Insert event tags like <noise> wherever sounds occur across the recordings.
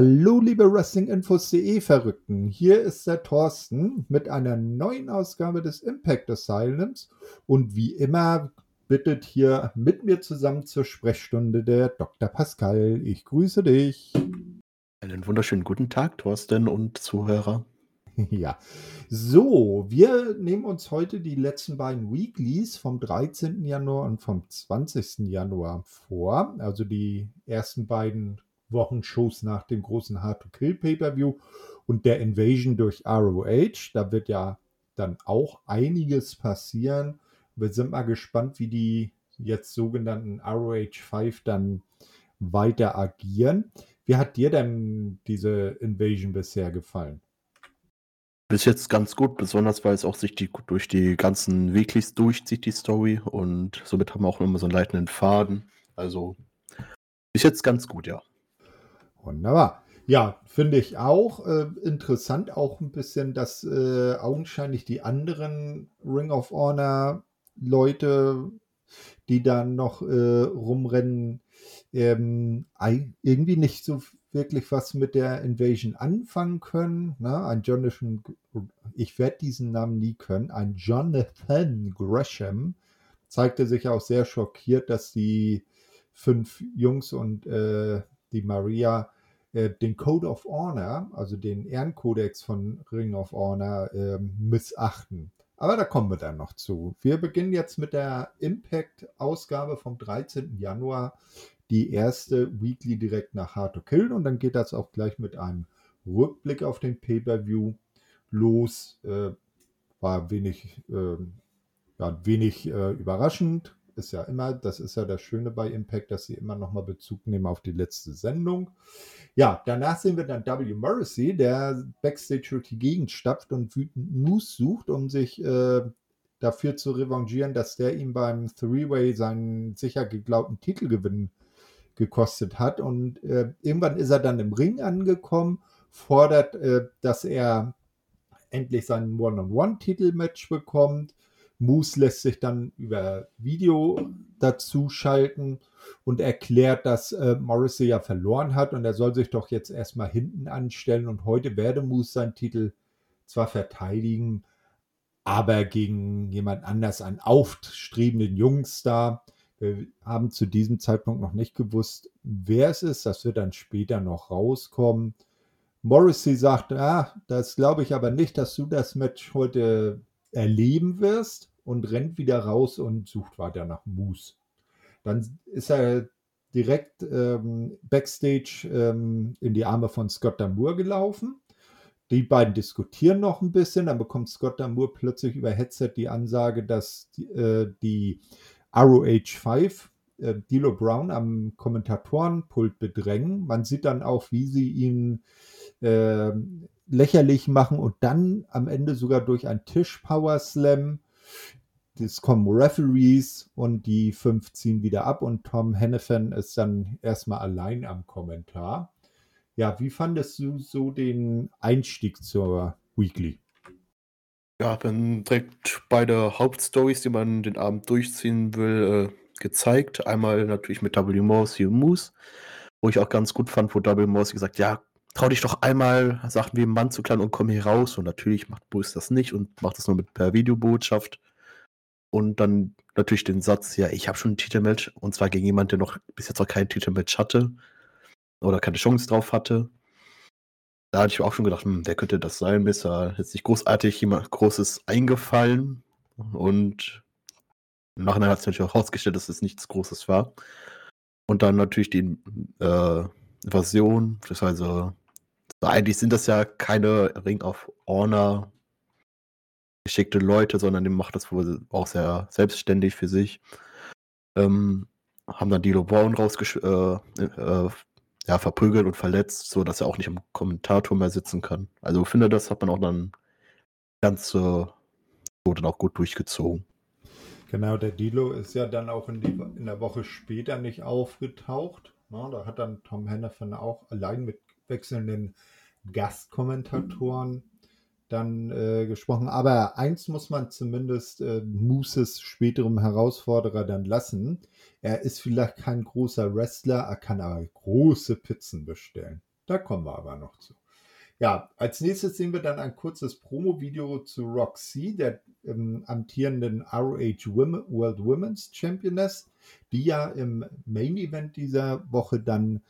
Hallo, liebe Wrestlinginfos.de Verrückten. Hier ist der Thorsten mit einer neuen Ausgabe des Impact Asylums. Und wie immer bittet hier mit mir zusammen zur Sprechstunde der Dr. Pascal. Ich grüße dich. Einen wunderschönen guten Tag, Thorsten und Zuhörer. <laughs> Ja, so, wir nehmen uns heute die letzten beiden Weeklies vom 13. Januar und vom 20. Januar vor. Also die ersten beiden Wochenshows nach dem großen Hard to Kill Pay-Per-View und der Invasion durch ROH. Da wird ja dann auch einiges passieren. Wir sind mal gespannt, wie die jetzt sogenannten ROH 5 dann weiter agieren. Wie hat dir denn diese Invasion bisher gefallen? Bis jetzt ganz gut, besonders weil es auch sich die, durch die ganzen Weeklies durchzieht, die Story. Und somit haben wir auch immer so einen leitenden Faden. Also bis jetzt ganz gut, ja. Wunderbar. Ja, finde ich auch äh, interessant, auch ein bisschen, dass äh, augenscheinlich die anderen Ring of Honor Leute, die dann noch äh, rumrennen, ähm, irgendwie nicht so wirklich was mit der Invasion anfangen können. Ne? Ein Jonathan, ich werde diesen Namen nie können, ein Jonathan Gresham zeigte sich auch sehr schockiert, dass die fünf Jungs und äh, die Maria äh, den Code of Honor, also den Ehrenkodex von Ring of Honor, äh, missachten. Aber da kommen wir dann noch zu. Wir beginnen jetzt mit der Impact-Ausgabe vom 13. Januar, die erste Weekly direkt nach Hard to Kill. Und dann geht das auch gleich mit einem Rückblick auf den Pay-Per-View los. Äh, war wenig, äh, ja, wenig äh, überraschend ist ja immer, das ist ja das Schöne bei Impact, dass sie immer nochmal Bezug nehmen auf die letzte Sendung. Ja, danach sehen wir dann W. Morrissey, der Backstage durch die Gegend stapft und wütend Moose sucht, um sich äh, dafür zu revanchieren, dass der ihm beim Three-Way seinen sicher geglaubten Titelgewinn gekostet hat. Und äh, irgendwann ist er dann im Ring angekommen, fordert, äh, dass er endlich seinen One-on-One-Titelmatch bekommt Moose lässt sich dann über Video dazu schalten und erklärt, dass äh, Morrissey ja verloren hat und er soll sich doch jetzt erstmal hinten anstellen und heute werde Moose seinen Titel zwar verteidigen, aber gegen jemand anders, einen aufstrebenden Jungstar. Wir haben zu diesem Zeitpunkt noch nicht gewusst, wer es ist. Das wird dann später noch rauskommen. Morrissey sagt, ah, das glaube ich aber nicht, dass du das Match heute erleben wirst und rennt wieder raus und sucht weiter nach Moose. Dann ist er direkt ähm, backstage ähm, in die Arme von Scott Damour gelaufen. Die beiden diskutieren noch ein bisschen, dann bekommt Scott Damour plötzlich über Headset die Ansage, dass die, äh, die ROH 5 äh, Dilo Brown am Kommentatorenpult bedrängen. Man sieht dann auch, wie sie ihn äh, lächerlich machen und dann am Ende sogar durch einen Tisch-Power Slam. Es kommen Referees und die fünf ziehen wieder ab und Tom Hennepin ist dann erstmal allein am Kommentar. Ja, wie fandest du so den Einstieg zur Weekly? Ja, wenn direkt beide Hauptstories, die man den Abend durchziehen will, äh, gezeigt. Einmal natürlich mit W. Morse und Moose, wo ich auch ganz gut fand, wo W. Morse gesagt ja, trau dich doch einmal, sagt wie ein Mann zu klein und komm hier raus. Und natürlich macht Bruce das nicht und macht das nur mit per Videobotschaft. Und dann natürlich den Satz, ja, ich habe schon ein Titelmatch und zwar gegen jemanden, der noch bis jetzt noch kein Titelmatch hatte oder keine Chance drauf hatte. Da hatte ich auch schon gedacht, hm, wer könnte das sein? Mir ist da jetzt nicht großartig jemand Großes eingefallen. Und im Nachhinein hat es natürlich auch herausgestellt, dass es nichts Großes war. Und dann natürlich die äh, Invasion, beziehungsweise eigentlich sind das ja keine Ring of Honor geschickte Leute, sondern die macht das wohl auch sehr selbstständig für sich. Ähm, haben dann Dilo Brown rausgesch äh, äh, ja, verprügelt und verletzt, so dass er auch nicht im Kommentator mehr sitzen kann. Also finde, das hat man auch dann ganz äh, dann auch gut durchgezogen. Genau, der Dilo ist ja dann auch in, die, in der Woche später nicht aufgetaucht. Na, da hat dann Tom Hennepin auch allein mit wechselnden Gastkommentatoren dann äh, gesprochen. Aber eins muss man zumindest äh, Mooses späterem Herausforderer dann lassen. Er ist vielleicht kein großer Wrestler, er kann aber große Pizzen bestellen. Da kommen wir aber noch zu. Ja, als nächstes sehen wir dann ein kurzes Promo-Video zu Roxy, der ähm, amtierenden ROH Women, World Women's Championess, die ja im Main Event dieser Woche dann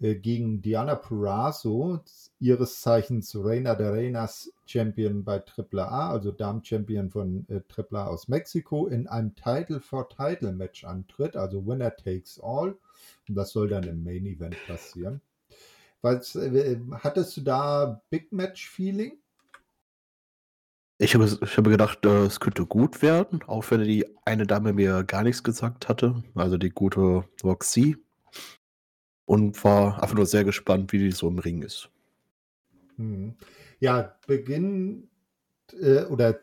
äh, gegen Diana Purrazzo, ihres Zeichens Reina de Reinas Champion bei AAA, also Damen-Champion von äh, AAA aus Mexiko, in einem Title-for-Title-Match antritt, also Winner takes all. Und das soll dann im Main Event passieren. Was, äh, hattest du da Big Match-Feeling? Ich habe, ich habe gedacht, äh, es könnte gut werden, auch wenn die eine Dame mir gar nichts gesagt hatte, also die gute Roxy. Und war einfach nur sehr gespannt, wie die so im Ring ist. Hm. Ja, Beginn äh, oder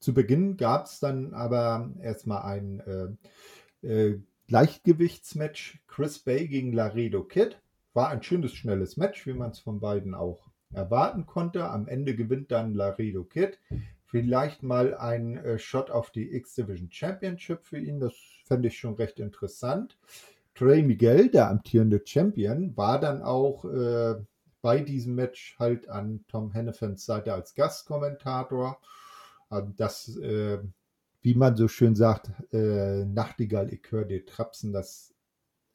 zu Beginn gab es dann aber erstmal ein äh, äh, Leichtgewichtsmatch Chris Bay gegen Laredo Kid. War ein schönes, schnelles Match, wie man es von beiden auch erwarten konnte. Am Ende gewinnt dann Laredo Kid. Vielleicht mal ein äh, Shot auf die X-Division Championship für ihn. Das fände ich schon recht interessant. Trey Miguel, der amtierende Champion, war dann auch äh, bei diesem Match halt an Tom Hennefans Seite als Gastkommentator. Also das, äh, wie man so schön sagt, äh, Nachtigall, ich höre trapsen, das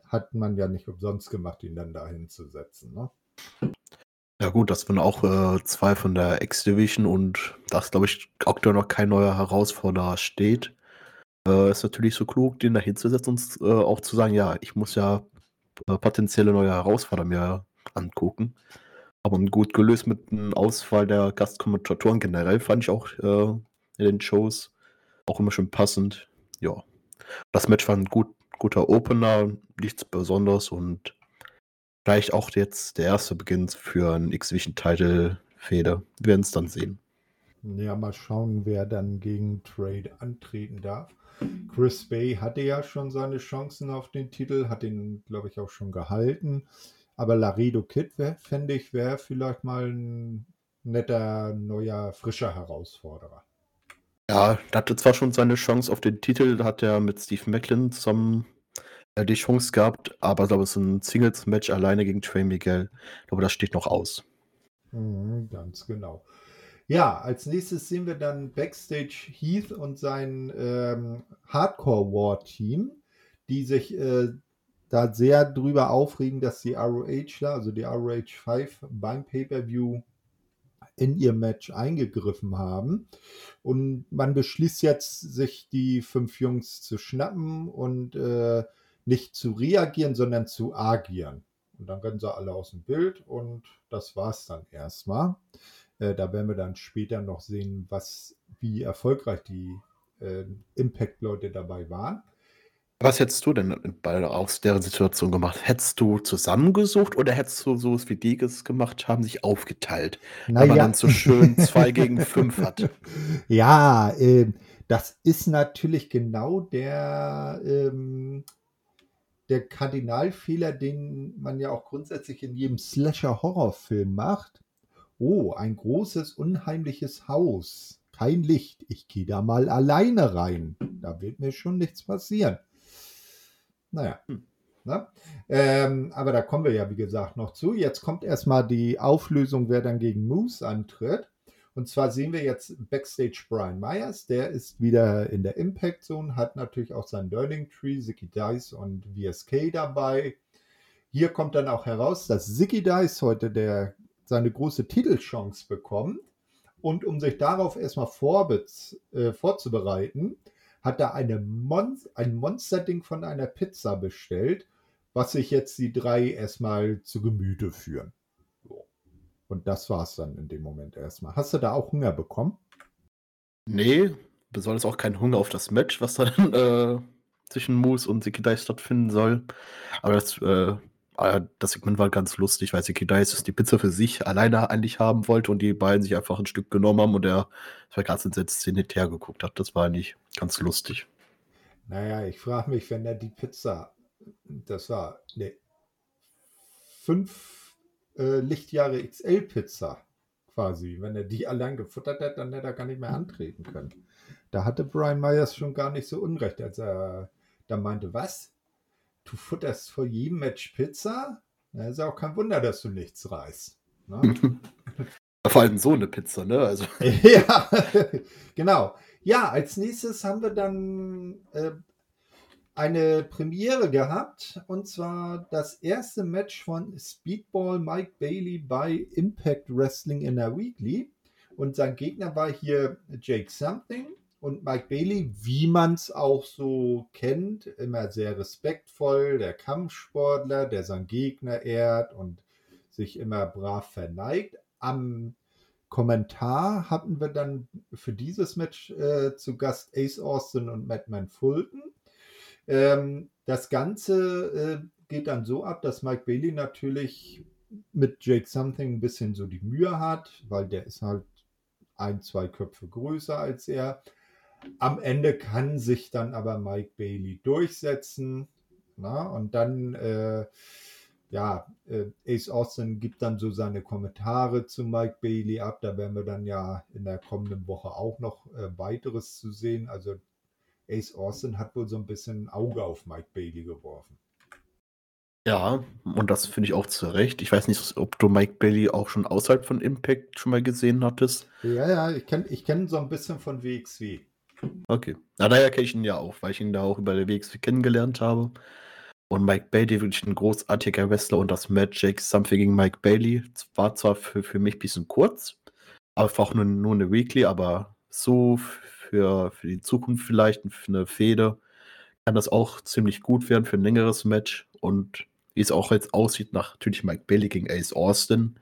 hat man ja nicht umsonst gemacht, ihn dann da hinzusetzen. Ne? Ja gut, das waren auch äh, zwei von der X-Division und das glaube ich aktuell noch kein neuer Herausforderer steht. Äh, ist natürlich so klug, den da hinzusetzen und äh, auch zu sagen, ja, ich muss ja äh, potenzielle neue Herausforderer mir angucken. Aber gut gelöst mit einem Ausfall der Gastkommentatoren generell fand ich auch äh, in den Shows auch immer schon passend. Ja. Das Match war ein gut, guter Opener, nichts Besonderes und vielleicht auch jetzt der erste Beginn für ein X-Vision-Title-Feder. Wir werden es dann sehen. Ja, mal schauen, wer dann gegen Trade antreten darf. Chris Bay hatte ja schon seine Chancen auf den Titel, hat ihn, glaube ich, auch schon gehalten. Aber Laredo Kid, fände ich, wäre vielleicht mal ein netter, neuer, frischer Herausforderer. Ja, er hatte zwar schon seine Chance auf den Titel, da hat er mit Steve Macklin zusammen äh, die Chance gehabt, aber ich glaube, es ist ein Singles-Match alleine gegen Trey Miguel. Ich glaube, das steht noch aus. Mhm, ganz genau. Ja, als nächstes sehen wir dann Backstage Heath und sein ähm, Hardcore War Team, die sich äh, da sehr drüber aufregen, dass die ROH, also die ROH 5 beim Pay-Per-View in ihr Match eingegriffen haben. Und man beschließt jetzt, sich die fünf Jungs zu schnappen und äh, nicht zu reagieren, sondern zu agieren. Und dann rennen sie alle aus dem Bild und das war's dann erstmal. Äh, da werden wir dann später noch sehen, was, wie erfolgreich die äh, Impact-Leute dabei waren. Was hättest du denn bei, aus der Situation gemacht? Hättest du zusammengesucht oder hättest du so wie die es gemacht haben, sich aufgeteilt? Naja. Weil man dann so schön <laughs> zwei gegen fünf hat. Ja, äh, das ist natürlich genau der, ähm, der Kardinalfehler, den man ja auch grundsätzlich in jedem Slasher-Horrorfilm macht. Oh, ein großes, unheimliches Haus. Kein Licht. Ich gehe da mal alleine rein. Da wird mir schon nichts passieren. Naja. Hm. Ne? Ähm, aber da kommen wir ja, wie gesagt, noch zu. Jetzt kommt erstmal die Auflösung, wer dann gegen Moose antritt. Und zwar sehen wir jetzt Backstage Brian Myers, der ist wieder in der Impact Zone, hat natürlich auch sein Learning Tree, Zicky Dice und VSK dabei. Hier kommt dann auch heraus, dass Zicky Dice heute der seine große Titelchance bekommt. Und um sich darauf erstmal äh, vorzubereiten, hat er eine Mon ein Monsterding von einer Pizza bestellt, was sich jetzt die drei erstmal zu Gemüte führen. Und das war es dann in dem Moment erstmal. Hast du da auch Hunger bekommen? Nee, besonders auch kein Hunger auf das Match, was dann äh, zwischen Moose und Sekidai stattfinden soll. Aber das äh, Ah das Segment war ganz lustig, weil Seki Dice die Pizza für sich alleine eigentlich haben wollte und die beiden sich einfach ein Stück genommen haben und er zwei ganz entsetzt hinterher geguckt hat. Das war eigentlich ganz lustig. Naja, ich frage mich, wenn er die Pizza, das war eine fünf äh, Lichtjahre XL-Pizza quasi, wenn er die allein gefuttert hat, dann hätte er gar nicht mehr antreten können. Da hatte Brian Myers schon gar nicht so unrecht, als er da meinte, was? du futterst vor jedem Match Pizza? Ja, ist auch kein Wunder, dass du nichts reißt. Ne? <laughs> Vor allem so eine Pizza, ne? Also. <laughs> ja, <laughs> genau. Ja, als nächstes haben wir dann äh, eine Premiere gehabt und zwar das erste Match von Speedball Mike Bailey bei Impact Wrestling in der Weekly. Und sein Gegner war hier Jake Something und Mike Bailey, wie man es auch so kennt, immer sehr respektvoll, der Kampfsportler, der seinen Gegner ehrt und sich immer brav verneigt. Am Kommentar hatten wir dann für dieses Match äh, zu Gast Ace Austin und Madman Fulton. Ähm, das Ganze äh, geht dann so ab, dass Mike Bailey natürlich mit Jake Something ein bisschen so die Mühe hat, weil der ist halt ein, zwei Köpfe größer als er. Am Ende kann sich dann aber Mike Bailey durchsetzen. Na, und dann, äh, ja, äh, Ace Austin gibt dann so seine Kommentare zu Mike Bailey ab. Da werden wir dann ja in der kommenden Woche auch noch äh, weiteres zu sehen. Also Ace Austin hat wohl so ein bisschen ein Auge auf Mike Bailey geworfen. Ja, und das finde ich auch zu Recht. Ich weiß nicht, ob du Mike Bailey auch schon außerhalb von Impact schon mal gesehen hattest. Ja, ja, ich kenne ich kenn so ein bisschen von WXW. Okay. Na, daher kenne ich ihn ja auch, weil ich ihn da auch über der WXW kennengelernt habe. Und Mike Bailey, wirklich ein großartiger Wrestler und das Jake Something gegen Mike Bailey war zwar für, für mich ein bisschen kurz, auch nur, nur eine Weekly, aber so für, für die Zukunft vielleicht, für eine Fehde, kann das auch ziemlich gut werden für ein längeres Match. Und wie es auch jetzt aussieht, nach natürlich Mike Bailey gegen Ace Austin.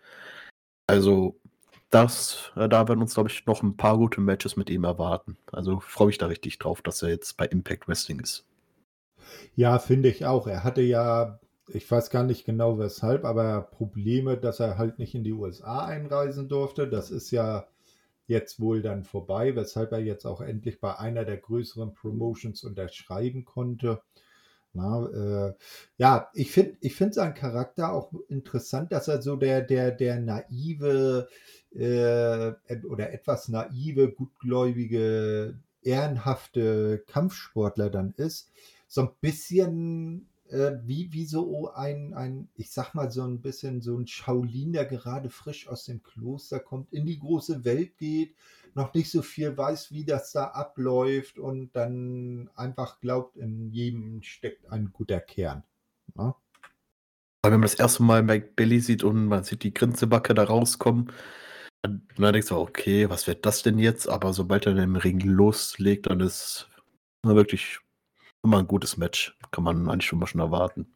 Also, das, äh, da werden uns, glaube ich, noch ein paar gute Matches mit ihm erwarten. Also freue mich da richtig drauf, dass er jetzt bei Impact Wrestling ist. Ja, finde ich auch. Er hatte ja, ich weiß gar nicht genau weshalb, aber Probleme, dass er halt nicht in die USA einreisen durfte. Das ist ja jetzt wohl dann vorbei, weshalb er jetzt auch endlich bei einer der größeren Promotions unterschreiben konnte. Na, äh, ja, ich finde ich find seinen Charakter auch interessant, dass er so der, der, der naive äh, oder etwas naive, gutgläubige, ehrenhafte Kampfsportler dann ist. So ein bisschen äh, wie, wie so ein, ein, ich sag mal, so ein bisschen so ein Shaolin, der gerade frisch aus dem Kloster kommt, in die große Welt geht, noch nicht so viel weiß, wie das da abläuft und dann einfach glaubt, in jedem steckt ein guter Kern. Ne? Wenn man das erste Mal Mike Billy sieht und man sieht die Grinsebacke da rauskommen, dann, denkst du, okay, was wird das denn jetzt? Aber sobald er im Ring loslegt, dann ist wirklich immer ein gutes Match. Kann man eigentlich schon mal schon erwarten.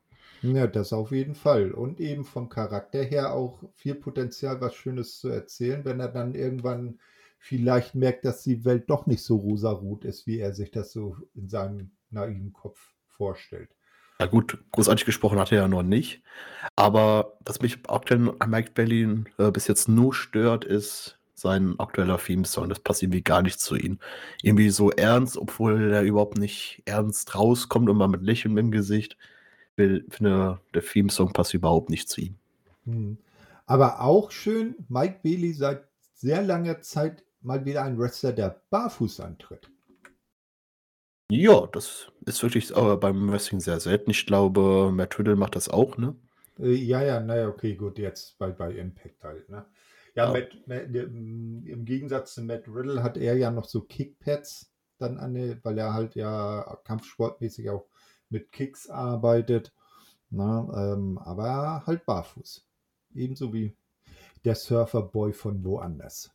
Ja, das auf jeden Fall. Und eben vom Charakter her auch viel Potenzial, was Schönes zu erzählen, wenn er dann irgendwann vielleicht merkt, dass die Welt doch nicht so rosarot ist, wie er sich das so in seinem naiven Kopf vorstellt. Ja gut, großartig gesprochen hat er ja noch nicht. Aber was mich aktuell an Mike Berlin äh, bis jetzt nur stört, ist sein aktueller Theme-Song. Das passt irgendwie gar nicht zu ihm. Irgendwie so ernst, obwohl er überhaupt nicht ernst rauskommt, immer mit Lächeln im Gesicht. Ich finde, der Theme-Song passt überhaupt nicht zu ihm. Hm. Aber auch schön, Mike Bailey seit sehr langer Zeit mal wieder ein Wrestler, der barfuß antritt. Ja, das ist wirklich aber beim Wrestling sehr selten. Ich glaube, Matt Riddle macht das auch, ne? Äh, ja, ja, naja, okay, gut, jetzt bei, bei Impact halt, ne? Ja. Matt, Matt, im Gegensatz zu Matt Riddle hat er ja noch so Kickpads dann an, weil er halt ja kampfsportmäßig auch mit Kicks arbeitet. Na, ne? ähm, aber halt barfuß. Ebenso wie der Surferboy von woanders.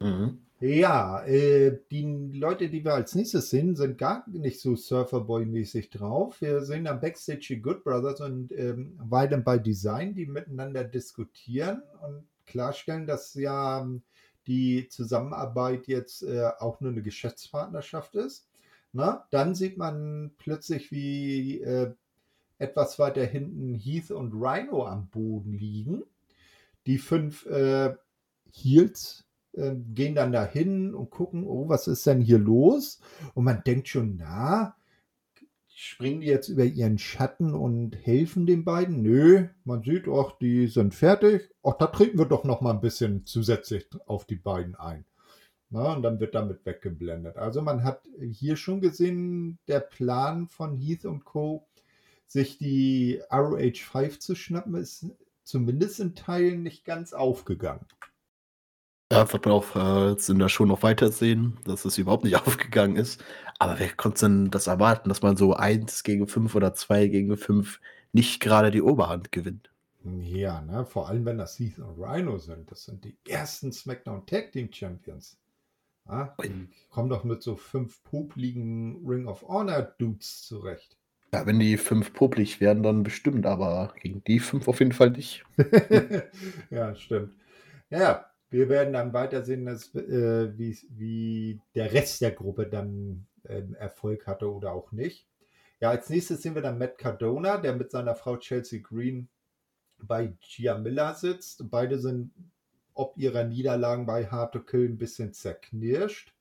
Mhm. Ja, äh, die Leute, die wir als nächstes sehen, sind gar nicht so Surferboy-mäßig drauf. Wir sehen am Backstage die Good Brothers und ähm, Weidem by Design, die miteinander diskutieren und klarstellen, dass ja ähm, die Zusammenarbeit jetzt äh, auch nur eine Geschäftspartnerschaft ist. Na, dann sieht man plötzlich, wie äh, etwas weiter hinten Heath und Rhino am Boden liegen. Die fünf äh, Heels ähm, gehen dann dahin und gucken, oh, was ist denn hier los? Und man denkt schon, na, springen die jetzt über ihren Schatten und helfen den beiden? Nö, man sieht, ach, die sind fertig. Ach, da treten wir doch noch mal ein bisschen zusätzlich auf die beiden ein. Na, und dann wird damit weggeblendet. Also man hat hier schon gesehen, der Plan von Heath und Co. sich die ROH 5 zu schnappen, ist zumindest in Teilen nicht ganz aufgegangen. Ja, wird man auch äh, jetzt in der Show noch weiter sehen, dass es überhaupt nicht <laughs> aufgegangen ist. Aber wer konnte denn das erwarten, dass man so 1 gegen 5 oder 2 gegen 5 nicht gerade die Oberhand gewinnt? Ja, ne? vor allem wenn das Heath und Rhino sind. Das sind die ersten SmackDown Tag Team Champions. Ja, die kommen doch mit so fünf popligen Ring of Honor Dudes zurecht. Ja, wenn die fünf poplig werden, dann bestimmt, aber gegen die fünf auf jeden Fall nicht. <laughs> ja, stimmt. Ja, wir werden dann weitersehen, dass, äh, wie, wie der Rest der Gruppe dann äh, Erfolg hatte oder auch nicht. Ja, als nächstes sehen wir dann Matt Cardona, der mit seiner Frau Chelsea Green bei Gia Miller sitzt. Beide sind ob ihrer Niederlagen bei Hard to Kill ein bisschen zerknirscht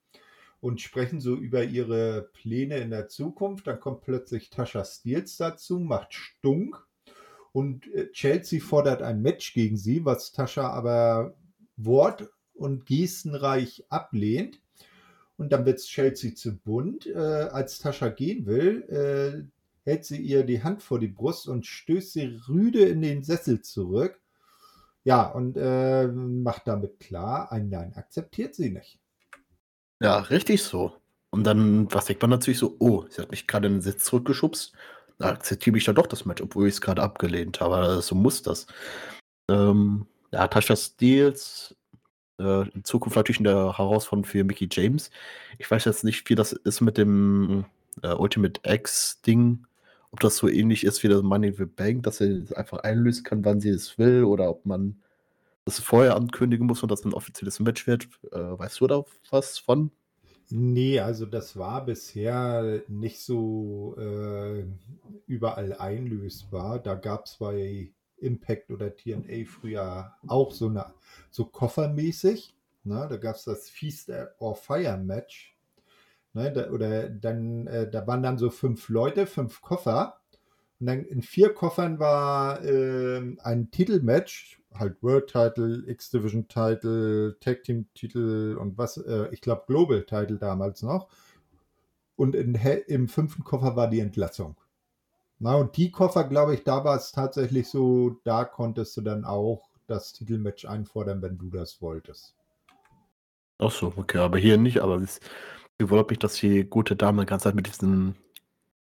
und sprechen so über ihre Pläne in der Zukunft. Dann kommt plötzlich Tasha Steels dazu, macht Stunk und äh, Chelsea fordert ein Match gegen sie, was Tasha aber wort- und gestenreich ablehnt. Und dann wird Chelsea zu bunt. Äh, als Tascha gehen will, äh, hält sie ihr die Hand vor die Brust und stößt sie rüde in den Sessel zurück. Ja, und äh, macht damit klar, ein Nein akzeptiert sie nicht. Ja, richtig so. Und dann, was denkt man natürlich so, oh, sie hat mich gerade in den Sitz zurückgeschubst. Da akzeptiere ich dann doch das Match, obwohl ich es gerade abgelehnt habe. Also, so muss das. Ähm, ja, Steels äh, in Zukunft natürlich eine Herausforderung für Mickey James. Ich weiß jetzt nicht, wie das ist mit dem äh, Ultimate X-Ding. Ob das so ähnlich ist wie das Money in the Bank, dass sie es einfach einlösen kann, wann sie es will, oder ob man das vorher ankündigen muss und das ein offizielles Match wird. Äh, weißt du da was von? Nee, also das war bisher nicht so äh, überall einlösbar. Da gab es bei Impact oder TNA früher auch so eine so koffermäßig. Ne? Da gab es das Feast or Fire Match. Ne? Da, oder dann, äh, da waren dann so fünf Leute, fünf Koffer. Und dann in vier Koffern war äh, ein Titelmatch, halt World Title, X-Division Title, Tag Team Titel und was, äh, ich glaube Global Title damals noch. Und in, im fünften Koffer war die Entlassung. Na, und die Koffer, glaube ich, da war es tatsächlich so, da konntest du dann auch das Titelmatch einfordern, wenn du das wolltest. Ach so, okay, aber hier nicht, aber es überrascht mich, dass die gute Dame die ganze Zeit mit diesem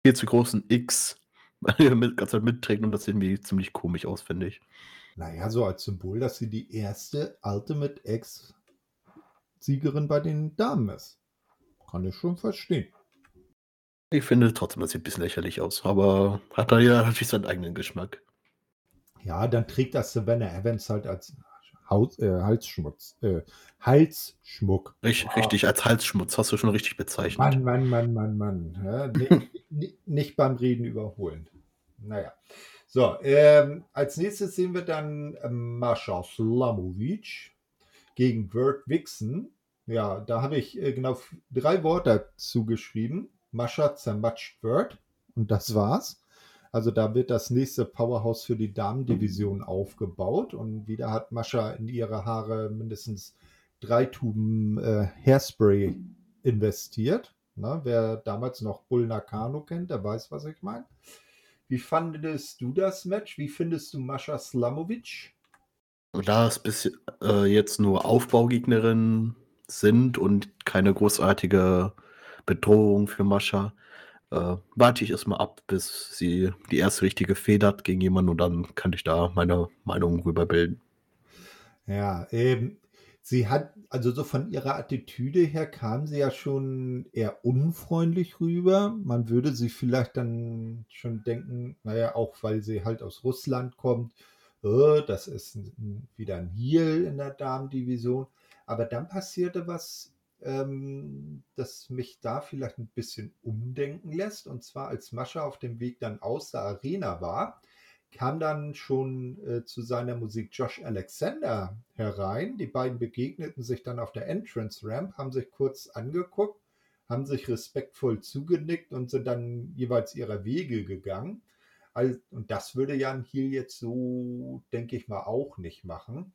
viel zu großen X <laughs> die ganze Zeit mitträgt und das sieht irgendwie ziemlich komisch aus, finde ich. Naja, so als Symbol, dass sie die erste Ultimate X-Siegerin bei den Damen ist. Kann ich schon verstehen. Ich finde trotzdem, das sieht ein bisschen lächerlich aus, aber hat da ja natürlich seinen eigenen Geschmack. Ja, dann trägt das Savannah Evans halt als Haus, äh, Halsschmutz, äh, Halsschmuck. Richtig, wow. richtig, als Halsschmutz hast du schon richtig bezeichnet. Mann, Mann, Mann, Mann, Mann. Ja, nicht, <laughs> nicht, beim Reden überholen. Naja. So, ähm, als nächstes sehen wir dann ähm, Mascha Slamovic gegen Bert Wixen. Ja, da habe ich äh, genau drei Worte zugeschrieben. Mascha zermatscht wird. Und das war's. Also da wird das nächste Powerhouse für die Damendivision aufgebaut. Und wieder hat Mascha in ihre Haare mindestens drei Tuben äh, Hairspray investiert. Na, wer damals noch Bull Nakano kennt, der weiß, was ich meine. Wie fandest du das Match? Wie findest du Mascha Slamovic? Da es bis äh, jetzt nur Aufbaugegnerin sind und keine großartige Bedrohung für Mascha. Äh, warte ich erstmal ab, bis sie die erste richtige Feder hat gegen jemanden und dann kann ich da meine Meinung rüber bilden. Ja, ähm, sie hat, also so von ihrer Attitüde her kam sie ja schon eher unfreundlich rüber. Man würde sie vielleicht dann schon denken, naja, auch weil sie halt aus Russland kommt, oh, das ist ein, wieder ein Heel in der Damendivision. Aber dann passierte was ähm, das mich da vielleicht ein bisschen umdenken lässt. Und zwar als Mascha auf dem Weg dann aus der Arena war, kam dann schon äh, zu seiner Musik Josh Alexander herein. Die beiden begegneten sich dann auf der Entrance Ramp, haben sich kurz angeguckt, haben sich respektvoll zugenickt und sind dann jeweils ihrer Wege gegangen. Also, und das würde Jan Hiel jetzt so, denke ich mal, auch nicht machen.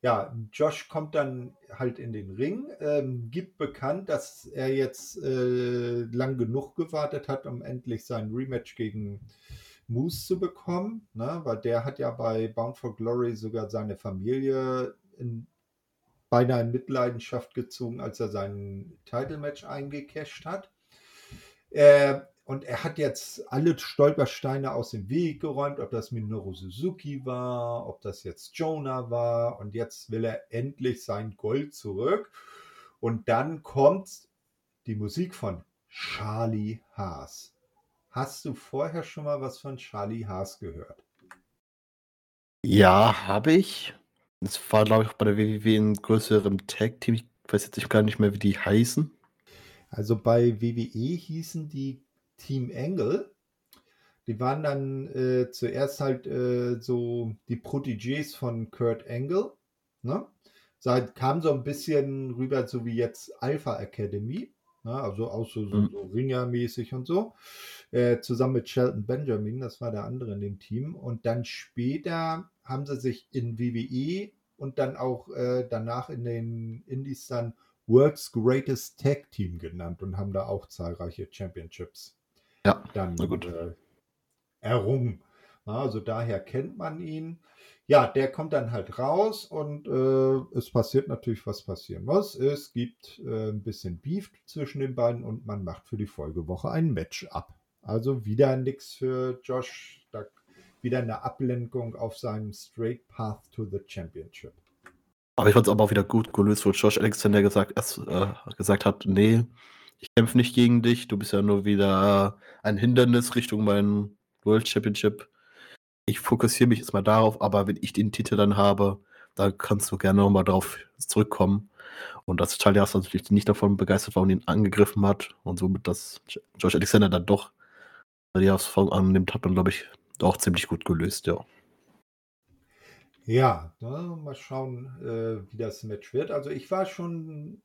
Ja, Josh kommt dann halt in den Ring, ähm, gibt bekannt, dass er jetzt äh, lang genug gewartet hat, um endlich sein Rematch gegen Moose zu bekommen, ne? weil der hat ja bei Bound for Glory sogar seine Familie in, beinahe in Mitleidenschaft gezogen, als er sein Title-Match eingecasht hat. Äh, und er hat jetzt alle Stolpersteine aus dem Weg geräumt, ob das Minoru Suzuki war, ob das jetzt Jonah war. Und jetzt will er endlich sein Gold zurück. Und dann kommt die Musik von Charlie Haas. Hast du vorher schon mal was von Charlie Haas gehört? Ja, habe ich. Das war, glaube ich, bei der WWE ein größerem Tag-Team. Ich weiß jetzt gar nicht mehr, wie die heißen. Also bei WWE hießen die Team Angle. Die waren dann äh, zuerst halt äh, so die Protégés von Kurt Angle. Ne? So, halt kam so ein bisschen rüber, so wie jetzt Alpha Academy. Ne? Also auch so, so, Mhm. so Ringer-mäßig und so. Äh, zusammen mit Shelton Benjamin, das war der andere in dem Team. Und dann später haben sie sich in WWE und dann auch äh, danach in den Indies dann World's Greatest Tag Team genannt und haben da auch zahlreiche Championships Ja, dann äh, errungen. Na, also daher kennt man ihn. Ja, der kommt dann halt raus und äh, es passiert natürlich, was passieren muss. Es gibt äh, ein bisschen Beef zwischen den beiden und man macht für die Folgewoche ein Match ab. Also wieder nichts für Josh. Da wieder eine Ablenkung auf seinem Straight Path to the Championship. Aber ich fand es aber auch wieder gut gelöst, wo Josh Alexander gesagt, äh, gesagt hat, nee, ich kämpfe nicht gegen dich, du bist ja nur wieder ein Hindernis Richtung mein World Championship. Ich fokussiere mich jetzt mal darauf, aber wenn ich den Titel dann habe, da kannst du gerne nochmal drauf zurückkommen. Und dass Haas natürlich nicht davon begeistert war und ihn angegriffen hat und somit, dass Josh Alexander dann doch die Herausforderung annimmt, hat man, glaube ich, auch ziemlich gut gelöst, ja. Ja, ne, mal schauen, äh, wie das Match wird. Also ich war schon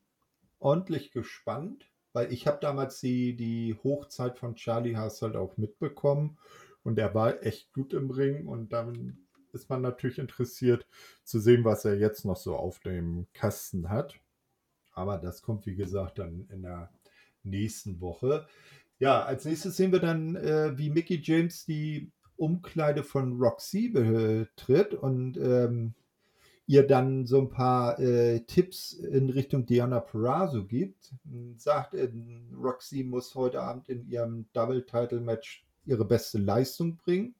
ordentlich gespannt, weil ich habe damals die, die Hochzeit von Charlie Haas halt auch mitbekommen und er war echt gut im Ring und dann ist man natürlich interessiert zu sehen, was er jetzt noch so auf dem Kasten hat. Aber das kommt, wie gesagt, dann in der nächsten Woche. Ja, als nächstes sehen wir dann, äh, wie Mickey James die Umkleide von Roxy betritt und ähm, ihr dann so ein paar äh, Tipps in Richtung Diana Perazzo gibt. Sagt, äh, Roxy muss heute Abend in ihrem Double-Title-Match ihre beste Leistung bringen,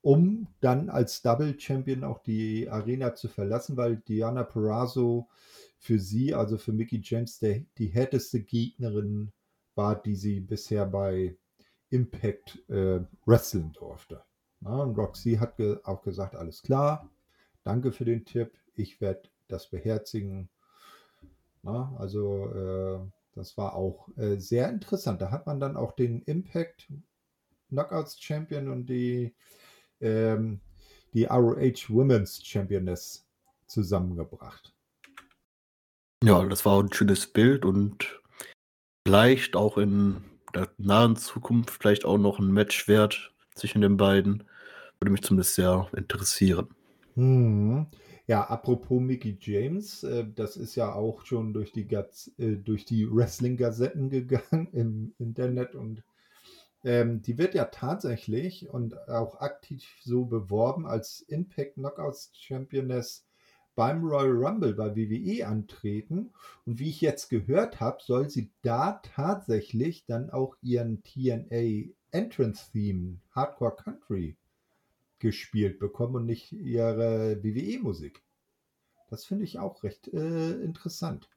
um dann als Double-Champion auch die Arena zu verlassen, weil Diana Perazzo für sie, also für Mickey James, der, die härteste Gegnerin war, die sie bisher bei Impact äh, wresteln durfte. Na, und Roxy hat ge auch gesagt, alles klar, danke für den Tipp, ich werde das beherzigen. Na, also äh, das war auch äh, sehr interessant. Da hat man dann auch den Impact Knockouts Champion und die, ähm, die ROH Women's Championess zusammengebracht. Ja, das war ein schönes Bild und vielleicht auch in der nahen Zukunft vielleicht auch noch ein Match wert zwischen den beiden. Würde mich zumindest sehr interessieren. Hm. Ja, apropos Mickey James, äh, das ist ja auch schon durch die, Gaz äh, die Wrestling-Gazetten gegangen <laughs> im Internet und ähm, die wird ja tatsächlich und auch aktiv so beworben als Impact Knockouts Championess beim Royal Rumble bei WWE antreten. Und wie ich jetzt gehört habe, soll sie da tatsächlich dann auch ihren TNA Entrance Theme Hardcore Country gespielt bekommen und nicht ihre WWE-Musik. Das finde ich auch recht äh, interessant.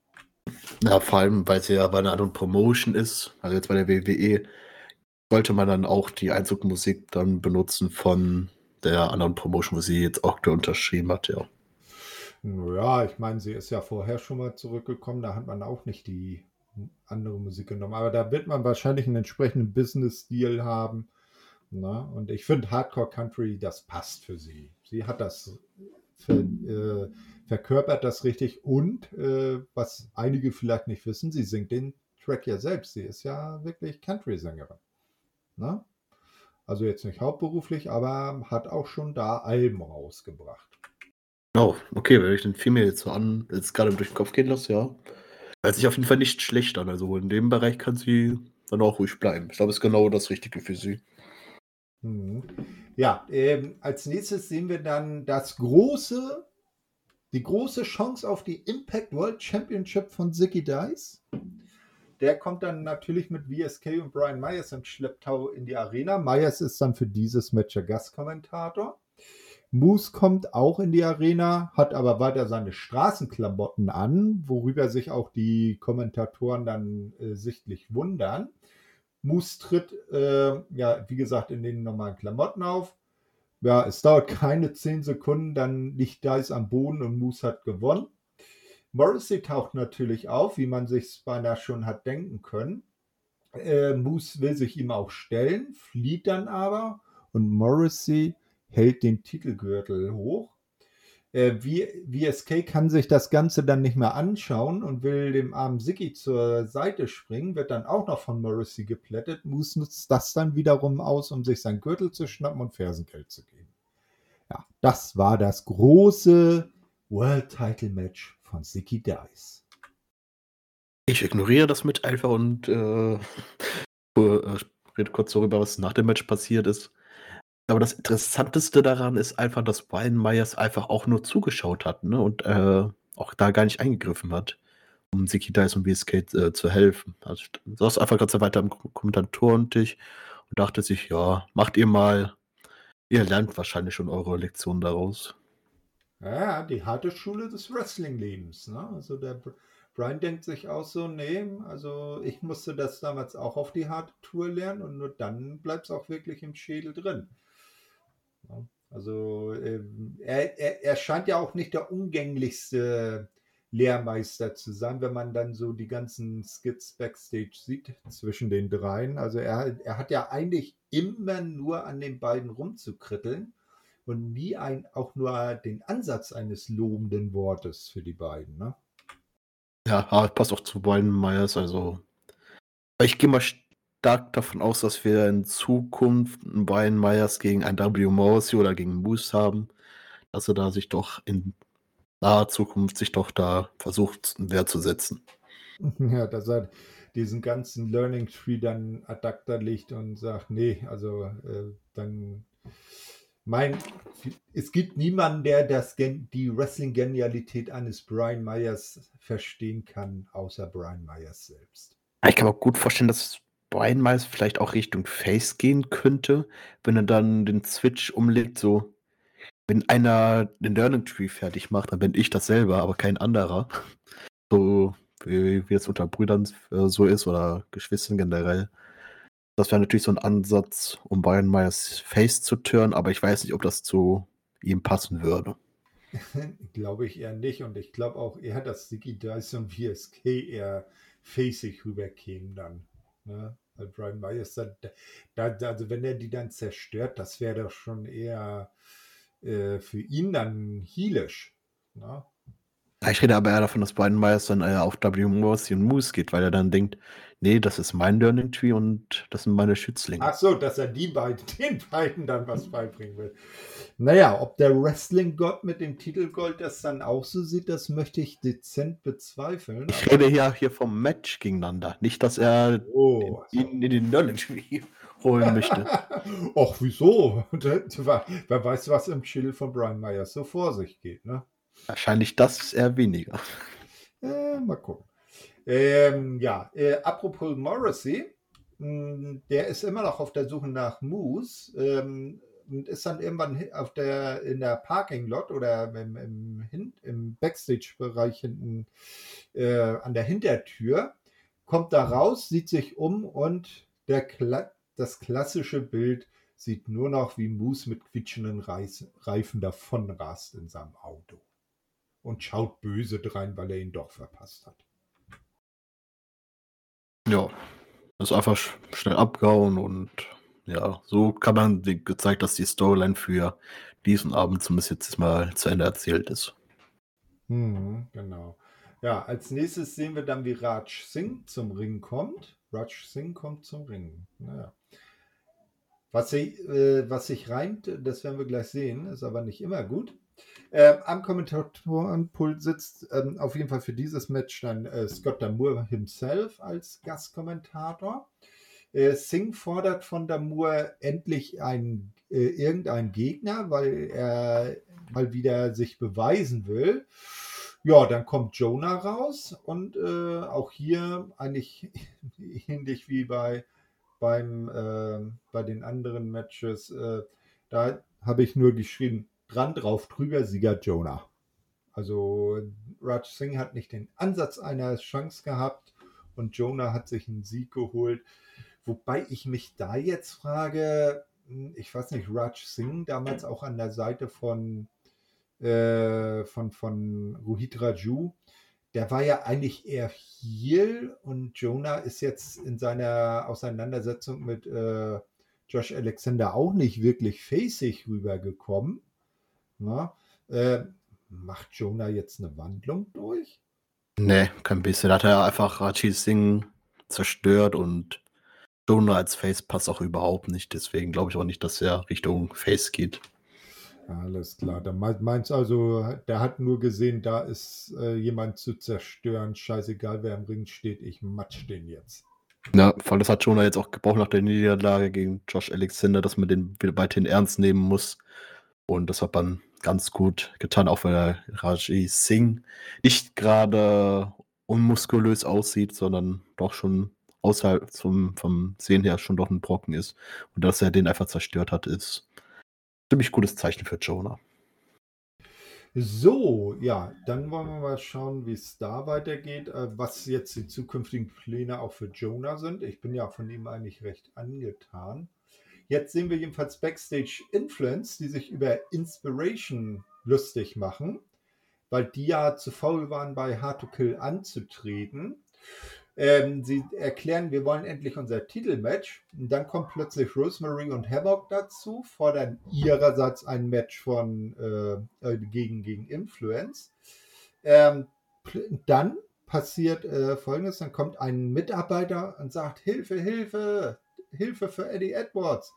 Ja, vor allem, weil sie ja bei einer anderen Promotion ist, also jetzt bei der WWE, sollte man dann auch die Einzugmusik dann benutzen von der anderen Promotion, wo sie jetzt auch unterschrieben hat, ja. Ja, ich meine, sie ist ja vorher schon mal zurückgekommen, da hat man auch nicht die andere Musik genommen. Aber da wird man wahrscheinlich einen entsprechenden Business-Deal haben. Na? Und ich finde Hardcore Country, das passt für sie. Sie hat das ver, äh, verkörpert das richtig und äh, was einige vielleicht nicht wissen, sie singt den Track ja selbst. Sie ist ja wirklich Country-Sängerin. Na? Also jetzt nicht hauptberuflich, aber hat auch schon da Alben rausgebracht. Oh, okay, wenn ich den Film jetzt so an, jetzt gerade durch den Kopf gehen lasse, ja. Hört sich auf jeden Fall nicht schlecht an. Also in dem Bereich kann sie dann auch ruhig bleiben. Ich glaube, es ist genau das Richtige für sie. Mhm. Ja, ähm, als nächstes sehen wir dann das große, die große Chance auf die Impact World Championship von Zicky Dice. Der kommt dann natürlich mit VSK und Brian Myers im Schlepptau in die Arena. Myers ist dann für dieses Match der Gastkommentator. Moose kommt auch in die Arena, hat aber weiter seine Straßenklamotten an, worüber sich auch die Kommentatoren dann äh, sichtlich wundern. Moose tritt, äh, ja, wie gesagt, in den normalen Klamotten auf. Ja, es dauert keine 10 Sekunden, dann liegt Dice am Boden und Moose hat gewonnen. Morrissey taucht natürlich auf, wie man sich beinahe schon hat denken können. Äh, Moose will sich ihm auch stellen, flieht dann aber und Morrissey hält den Titelgürtel hoch. Äh, VSK kann sich das Ganze dann nicht mehr anschauen und will dem armen Siggy zur Seite springen, wird dann auch noch von Morrissey geplättet. Moose nutzt das dann wiederum aus, um sich sein Gürtel zu schnappen und Fersengeld zu geben. Ja, das war das große World Title Match von Zicky Dice. Ich ignoriere das mit einfach und äh, <laughs> rede kurz darüber, was nach dem Match passiert ist. Aber das Interessanteste daran ist einfach, dass Brian Myers einfach auch nur zugeschaut hat ne? und äh, auch da gar nicht eingegriffen hat, um Zicky Dice und VSK äh, zu helfen. Also saß einfach ganz weiter am Kommentatorentisch und dachte sich, ja, macht ihr mal. Ihr lernt wahrscheinlich schon eure Lektion daraus. Ja, die harte Schule des Wrestling-Lebens. Ne? Also der Brian denkt sich auch so, nee, also ich musste das damals auch auf die harte Tour lernen und nur dann bleibt es auch wirklich im Schädel drin. Also ähm, er, er, er scheint ja auch nicht der umgänglichste Lehrmeister zu sein, wenn man dann so die ganzen Skits backstage sieht zwischen den dreien. Also er, er hat ja eigentlich immer nur an den beiden rumzukritteln und nie ein, auch nur den Ansatz eines lobenden Wortes für die beiden. Ne? Ja, passt auch zu beiden Myers. Also, ich gehe mal stark davon aus, dass wir in Zukunft einen Brian Myers gegen ein W. Morrissey oder gegen Moose haben, dass er da sich doch in naher Zukunft sich doch da versucht, einen Wert zu setzen. <laughs> Ja, dass er diesen ganzen Learning Tree dann ad acta legt und sagt, nee, also äh, dann mein, es gibt niemanden, der das, die Wrestling-Genialität eines Brian Myers verstehen kann, außer Brian Myers selbst. Ich kann mir gut vorstellen, dass Brian Myers vielleicht auch Richtung Face gehen könnte, wenn er dann den Switch umlegt, so wenn einer den Learning Tree fertig macht, dann bin ich das selber, aber kein anderer. So wie, wie es unter Brüdern äh, so ist oder Geschwistern generell. Das wäre natürlich so ein Ansatz, um Brian Myers Face zu turnen, aber ich weiß nicht, ob das zu ihm passen würde. <laughs> glaube ich eher nicht. Und ich glaube auch eher, dass Ziggy Dyson VSK eher facig rüberkämen dann. Ne? Weil Brian dann, da, da, also wenn er die dann zerstört, das wäre doch schon eher äh, für ihn dann heelisch. Ne? Ich rede aber eher davon, dass Brian Myers dann äh, auf W. Morrissey und Moose geht, weil er dann denkt, nee, das ist mein Learning Tree und das sind meine Schützlinge. Ach so, dass er die beiden, <laughs> den beiden dann was beibringen will. Naja, ob der Wrestling-Gott mit dem Titelgold das dann auch so sieht, das möchte ich dezent bezweifeln. Ich rede hier, hier vom Match gegeneinander, nicht, dass er oh, ihn in den Learning Tree <laughs> holen möchte. <laughs> Ach, wieso? Wer weiß, was im Schild von Brian Myers so vor sich geht, ne? Wahrscheinlich das eher weniger. <laughs> Äh, mal gucken. Ähm, ja, äh, apropos Morrissey, mh, hm, der ist immer noch auf der Suche nach Moose ähm, und ist dann irgendwann auf der, in der Parking-Lot oder im, im, im Backstage-Bereich hinten äh, an der Hintertür, kommt da raus, sieht sich um und der Kla das klassische Bild sieht nur noch, wie Moose mit quietschenden Reifen davonrast in seinem Auto und schaut böse drein, weil er ihn doch verpasst hat. Ja, ist einfach schnell abgehauen und ja, so kann man gezeigt, dass die Storyline für diesen Abend zumindest jetzt mal zu Ende erzählt ist. Hm, genau. Ja, als nächstes sehen wir dann, wie Raj Singh zum Ring kommt. Raj Singh kommt zum Ring. Naja. Was, sich, äh, was sich reimt, das werden wir gleich sehen, ist aber nicht immer gut. Äh, am Kommentatorenpult sitzt ähm, auf jeden Fall für dieses Match dann äh, Scott Damour himself als Gastkommentator. Äh, Singh fordert von Damur endlich einen, äh, irgendeinen Gegner, weil er mal wieder sich beweisen will. Ja, dann kommt Jonah raus und äh, auch hier eigentlich <laughs> ähnlich wie bei, beim, äh, bei den anderen Matches. Äh, da habe ich nur geschrieben, dran drauf drüber Sieger Jonah. Also Raj Singh hat nicht den Ansatz einer Chance gehabt und Jonah hat sich einen Sieg geholt. Wobei ich mich da jetzt frage, hm, ich weiß nicht, Raj Singh damals auch an der Seite von, äh, von, von Rohit Raju, der war ja eigentlich eher Heel und Jonah ist jetzt in seiner Auseinandersetzung mit äh, Josh Alexander auch nicht wirklich facig rübergekommen. Na, äh, macht Jonah jetzt eine Wandlung durch? Nee, kein bisschen. Da hat er einfach Rajit Singh zerstört und Jonah als Face passt auch überhaupt nicht. Deswegen glaube ich auch nicht, dass er Richtung Face geht. Alles klar. Dann meinst also, der hat nur gesehen, da ist äh, jemand zu zerstören. Scheißegal, wer im Ring steht, ich matsch den jetzt. Ja, vor allem das hat Jonah jetzt auch gebraucht nach der Niederlage gegen Josh Alexander, dass man den wieder weiterhin ernst nehmen muss. Und das hat man ganz gut getan, auch weil Raji Singh nicht gerade unmuskulös aussieht, sondern doch schon außerhalb zum, vom Sehen her schon doch ein Brocken ist. Und dass er den einfach zerstört hat, ist ein ziemlich gutes Zeichen für Jonah. So, ja, dann wollen wir mal schauen, wie es da weitergeht, äh, was jetzt die zukünftigen Pläne auch für Jonah sind. Ich bin ja von ihm eigentlich recht angetan. Jetzt sehen wir jedenfalls Backstage Influence, die sich über Inspiration lustig machen, weil die ja zu faul waren, bei Hard to Kill anzutreten. Ähm, sie erklären, wir wollen endlich unser Titelmatch. Und dann kommt plötzlich Rosemary und Havoc dazu, fordern ihrerseits ein Match von äh, äh gegen, gegen Influence. Ähm, dann passiert äh, folgendes: Dann kommt ein Mitarbeiter und sagt: Hilfe, Hilfe, Hilfe für Eddie Edwards.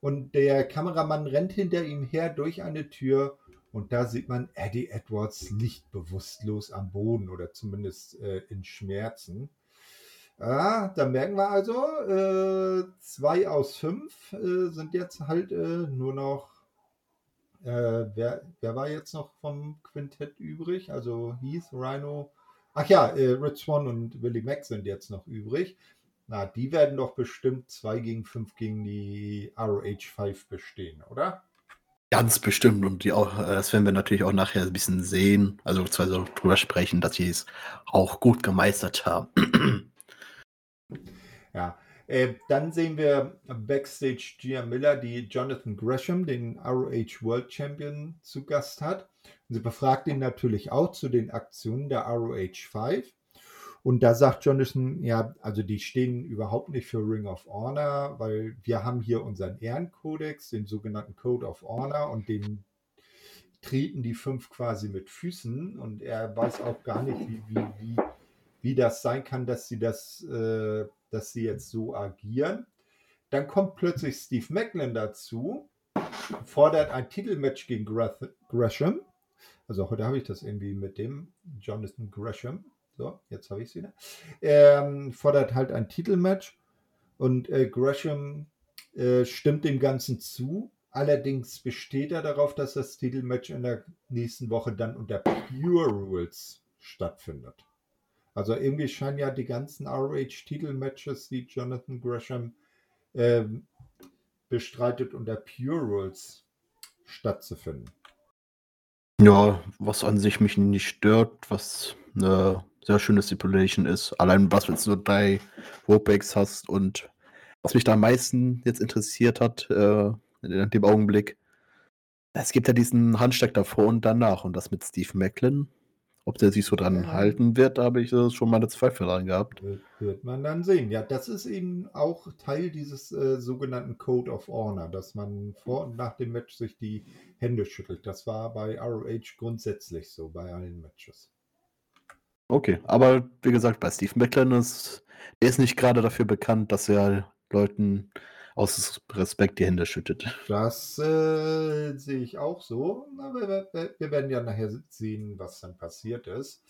Und der Kameramann rennt hinter ihm her durch eine Tür und da sieht man, Eddie Edwards liegt bewusstlos am Boden oder zumindest äh, in Schmerzen. Ja, da merken wir also, äh, zwei aus fünf äh, sind jetzt halt äh, nur noch. Äh, wer, wer war jetzt noch vom Quintett übrig? Also Heath, Rhino. Ach ja, äh, Rich Swan und Willie Mack sind jetzt noch übrig. Na, die werden doch bestimmt 2 gegen 5 gegen die ROH 5 bestehen, oder? Ganz bestimmt. Und die auch, äh, das werden wir natürlich auch nachher ein bisschen sehen. Also zwar so drüber sprechen, dass sie es auch gut gemeistert haben. <clears throat> ja. Äh, dann sehen wir Backstage Gia Miller, die Jonathan Gresham, den ROH World Champion, zu Gast hat. Und sie befragt ihn natürlich auch zu den Aktionen der ROH 5. Und da sagt Jonathan, ja, also die stehen überhaupt nicht für Ring of Honor, weil wir haben hier unseren Ehrenkodex, den sogenannten Code of Honor, und den treten die fünf quasi mit Füßen. Und er weiß auch gar nicht, wie, wie, wie, wie das sein kann, dass sie das, äh, dass sie jetzt so agieren. Dann kommt plötzlich Steve Macklin dazu, fordert ein Titelmatch gegen Gresham. Also heute habe ich das irgendwie mit dem Jonathan Gresham so, jetzt habe ich es wieder. Ähm, fordert halt ein Titelmatch und äh, Gresham äh, stimmt dem Ganzen zu. Allerdings besteht er darauf, dass das Titelmatch in der nächsten Woche dann unter Pure Rules stattfindet. Also irgendwie scheinen ja die ganzen ROH-Titelmatches, die Jonathan Gresham äh, bestreitet, unter Pure Rules stattzufinden. Ja, was an sich mich nicht stört, was eine sehr schöne Stipulation ist. Allein was du so drei Ropex hast und was mich da am meisten jetzt interessiert hat, äh, in dem Augenblick, es gibt ja diesen Handsteck davor und danach und das mit Steve Macklin. Ob der sich so dran ja. halten wird, da habe ich schon meine Zweifel dran gehabt. Wird man dann sehen. Ja, das ist eben auch Teil dieses äh, sogenannten Code of Honor, dass man vor und nach dem Match sich die Hände schüttelt. Das war bei ROH grundsätzlich so, bei allen Matches. Okay, aber wie gesagt, bei Steve McLaren ist der ist nicht gerade dafür bekannt, dass er Leuten aus Respekt die Hände schüttet. Das äh, sehe ich auch so. Aber wir, wir, werden ja nachher sehen, was dann passiert ist.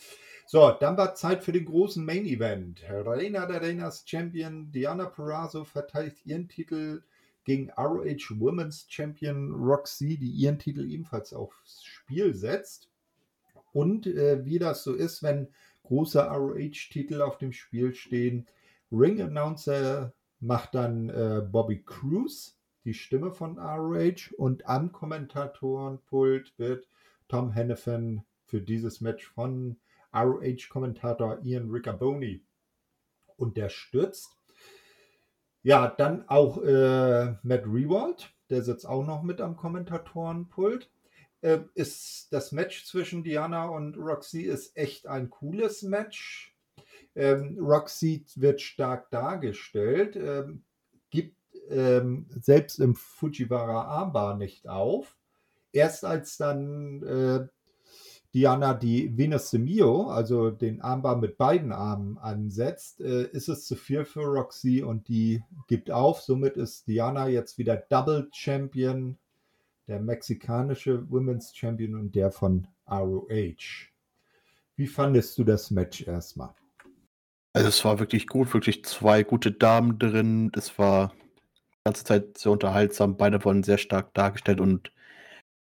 So, dann war Zeit für den großen Main Event. Reina der Reinas Champion Diana Perazzo verteidigt ihren Titel gegen ROH Women's Champion Roxy, die ihren Titel ebenfalls aufs Spiel setzt. Und äh, wie das so ist, wenn große ROH-Titel auf dem Spiel stehen, Ring Announcer macht dann äh, Bobby Cruz die Stimme von ROH und am Kommentatorenpult wird Tom Hennepin für dieses Match von ROH-Kommentator Ian Riccaboni unterstützt. Ja, dann auch äh, Matt Rewald, der sitzt auch noch mit am Kommentatorenpult. Äh, ist das Match zwischen Diana und Roxy ist echt ein cooles Match. Ähm, Roxy wird stark dargestellt, ähm, gibt ähm, selbst im Fujiwara Armbar nicht auf. Erst als dann äh, Diana die Venus de Mio, also den Armbar mit beiden Armen ansetzt, äh, ist es zu viel für Roxy und die gibt auf. Somit ist Diana jetzt wieder Double Champion, der mexikanische Women's Champion und der von ROH. Wie fandest du das Match erstmal? Also es war wirklich gut, wirklich zwei gute Damen drin. Es war die ganze Zeit sehr unterhaltsam. Beide wurden sehr stark dargestellt und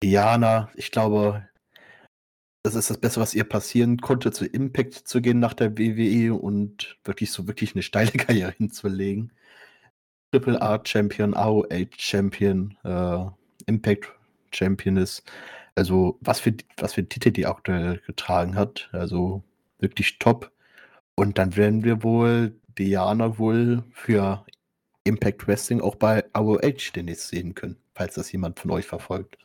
Diana, ich glaube, das ist das Beste, was ihr passieren konnte, zu Impact zu gehen nach der WWE und wirklich so wirklich eine steile <laughs> Karriere hinzulegen. Triple R Champion, AOH Champion, äh, Impact Champion ist. Also was für, was für Titel die aktuell getragen hat. Also wirklich top. Und dann werden wir wohl Diana wohl für Impact Wrestling auch bei AOH demnächst sehen können, falls das jemand von euch verfolgt.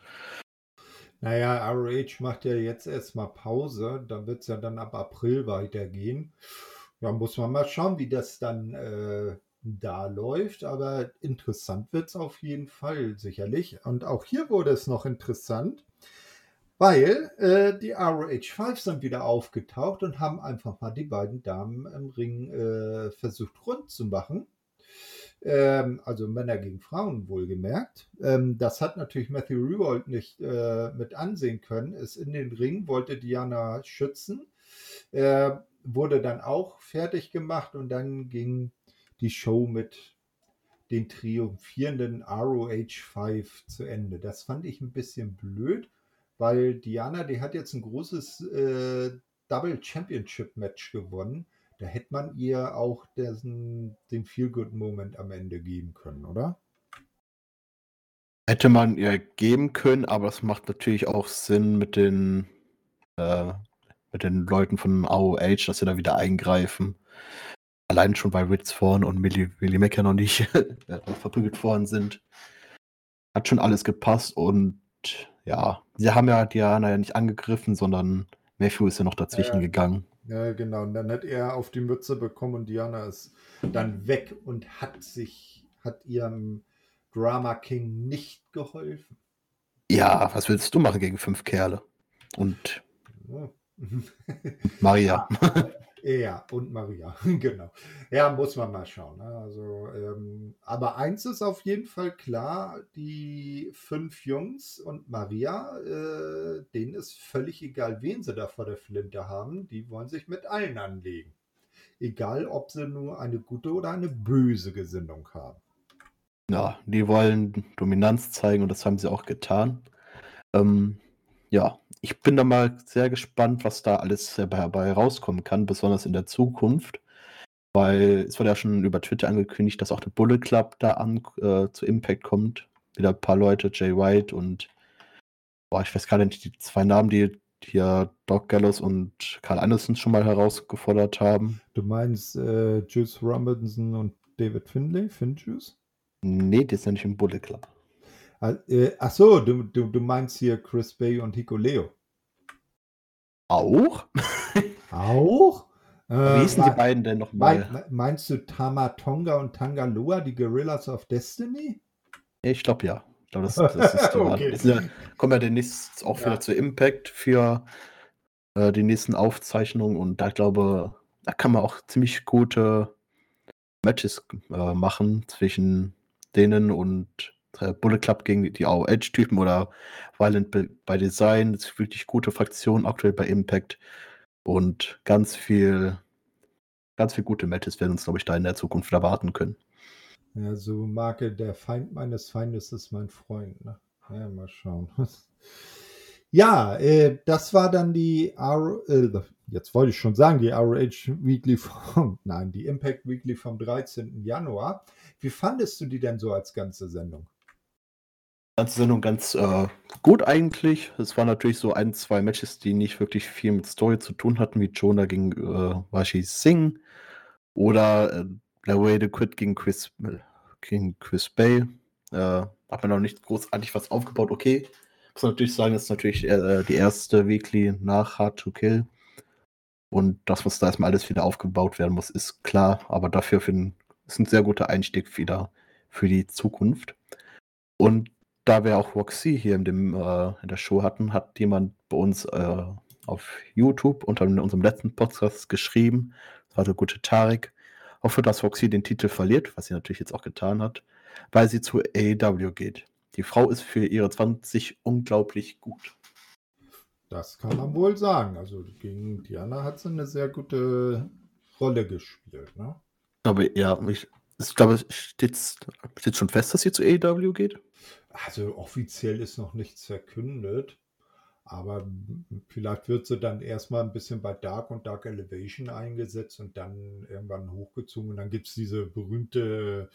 Naja, ROH macht ja jetzt erstmal Pause, dann wird es ja dann ab April weitergehen. Ja, muss man mal schauen, wie das dann äh, da läuft, aber interessant wird es auf jeden Fall sicherlich. Und auch hier wurde es noch interessant, weil äh, die ROH 5 sind wieder aufgetaucht und haben einfach mal die beiden Damen im Ring äh, versucht rund zu machen ähm, also Männer gegen Frauen wohlgemerkt. Ähm, das hat natürlich Matthew Rewald nicht äh, mit ansehen können, ist in den Ring, wollte Diana schützen, äh, wurde dann auch fertig gemacht und dann ging die Show mit den triumphierenden ROH 5 zu Ende. Das fand ich ein bisschen blöd, weil Diana, die hat jetzt ein großes äh, Double Championship Match gewonnen da hätte man ihr auch dessen, den Feel-Good-Moment am Ende geben können, oder? Hätte man ihr geben können, aber es macht natürlich auch Sinn mit den, äh, mit den Leuten von AOH, dass sie da wieder eingreifen. Allein schon, weil Ritz Thorn und Millie, Millie Mecker noch nicht äh, verprügelt worden sind. Hat schon alles gepasst und ja, sie haben ja Diana ja nicht angegriffen, sondern Matthew ist ja noch dazwischen ja. gegangen. Ja, genau. Und dann hat er auf die Mütze bekommen und Diana ist dann weg und hat sich, hat ihrem Drama King nicht geholfen. Ja, was willst du machen gegen fünf Kerle? Und <laughs> Maria. Ja, und Maria, <laughs> genau. Ja, muss man mal schauen. Ne? Also, ähm, aber eins ist auf jeden Fall klar: die fünf Jungs und Maria, äh, denen ist völlig egal, wen sie da vor der Flinte haben. Die wollen sich mit allen anlegen. Egal, ob sie nur eine gute oder eine böse Gesinnung haben. Ja, die wollen Dominanz zeigen und das haben sie auch getan. Ähm, ja, ich bin da mal sehr gespannt, was da alles dabei rauskommen kann, besonders in der Zukunft. Weil es wurde ja schon über Twitter angekündigt, dass auch der Bullet Club da an äh, zu Impact kommt. Wieder ein paar Leute, Jay White und boah, ich weiß gar nicht, die zwei Namen, die hier Doc Gallows und Carl Anderson schon mal herausgefordert haben. Du meinst äh, Juice Robinson und David Finlay, Finjuice? Nee, die sind nicht im Bullet Club. Ah, äh, ach so, du, du, du meinst hier Chris Bay und Hico Leo. Auch? Auch? <laughs> Wie hießen äh, die beiden denn nochmal? Mein, meinst du Tamatonga und Tangaloa, die Gorillas of Destiny? Ich glaube ja. Ich glaube, das, das ist <laughs> die okay. ja, kommen ja demnächst auch wieder ja. zu Impact für äh, die nächsten Aufzeichnungen und da glaube da kann man auch ziemlich gute Matches äh, machen zwischen denen und äh, Bullet Club gegen die AOH-Typen oder Violent by Design. Das ist wirklich gute Fraktion aktuell bei Impact. Und ganz viel, ganz viel gute Matches werden uns, glaube ich, da in der Zukunft erwarten können. Ja, so Marke, der Feind meines Feindes ist mein Freund. Ne? Ja, mal schauen. <laughs> Ja, äh, das war dann die R äh, jetzt wollte ich schon sagen, die ROH Weekly vom, <laughs> nein, die Impact Weekly vom 13. Januar. Wie fandest du die denn so als ganze Sendung? Ganze Sendung ganz äh, gut eigentlich. Es waren natürlich so ein, zwei Matches, die nicht wirklich viel mit Story zu tun hatten, wie Jonah gegen äh, Washi Singh oder äh, La Way to Quit gegen Chris, gegen Chris Bay. Äh, hat man noch nicht großartig was aufgebaut. Okay, muss natürlich sagen, das ist natürlich äh, die erste Weekly nach Hard to Kill. Und das, was da erstmal alles wieder aufgebaut werden muss, ist klar. Aber dafür finden, ist ein sehr guter Einstieg wieder für die Zukunft. Und da wir auch Roxy hier in, dem, äh, in der Show hatten, hat jemand bei uns äh, auf YouTube unter unserem letzten Podcast geschrieben, der gute Tarek, hoffe, dass Roxy den Titel verliert, was sie natürlich jetzt auch getan hat, weil sie zu AEW geht. Die Frau ist für ihre 20 unglaublich gut. Das kann man wohl sagen. Also gegen Diana hat sie eine sehr gute Rolle gespielt. Ne? Aber ja, ich, ich glaube, steht, steht schon fest, dass sie zu AEW geht? Also offiziell ist noch nichts verkündet. Aber vielleicht wird sie dann erstmal ein bisschen bei Dark und Dark Elevation eingesetzt und dann irgendwann hochgezogen. Und dann gibt es diese berühmte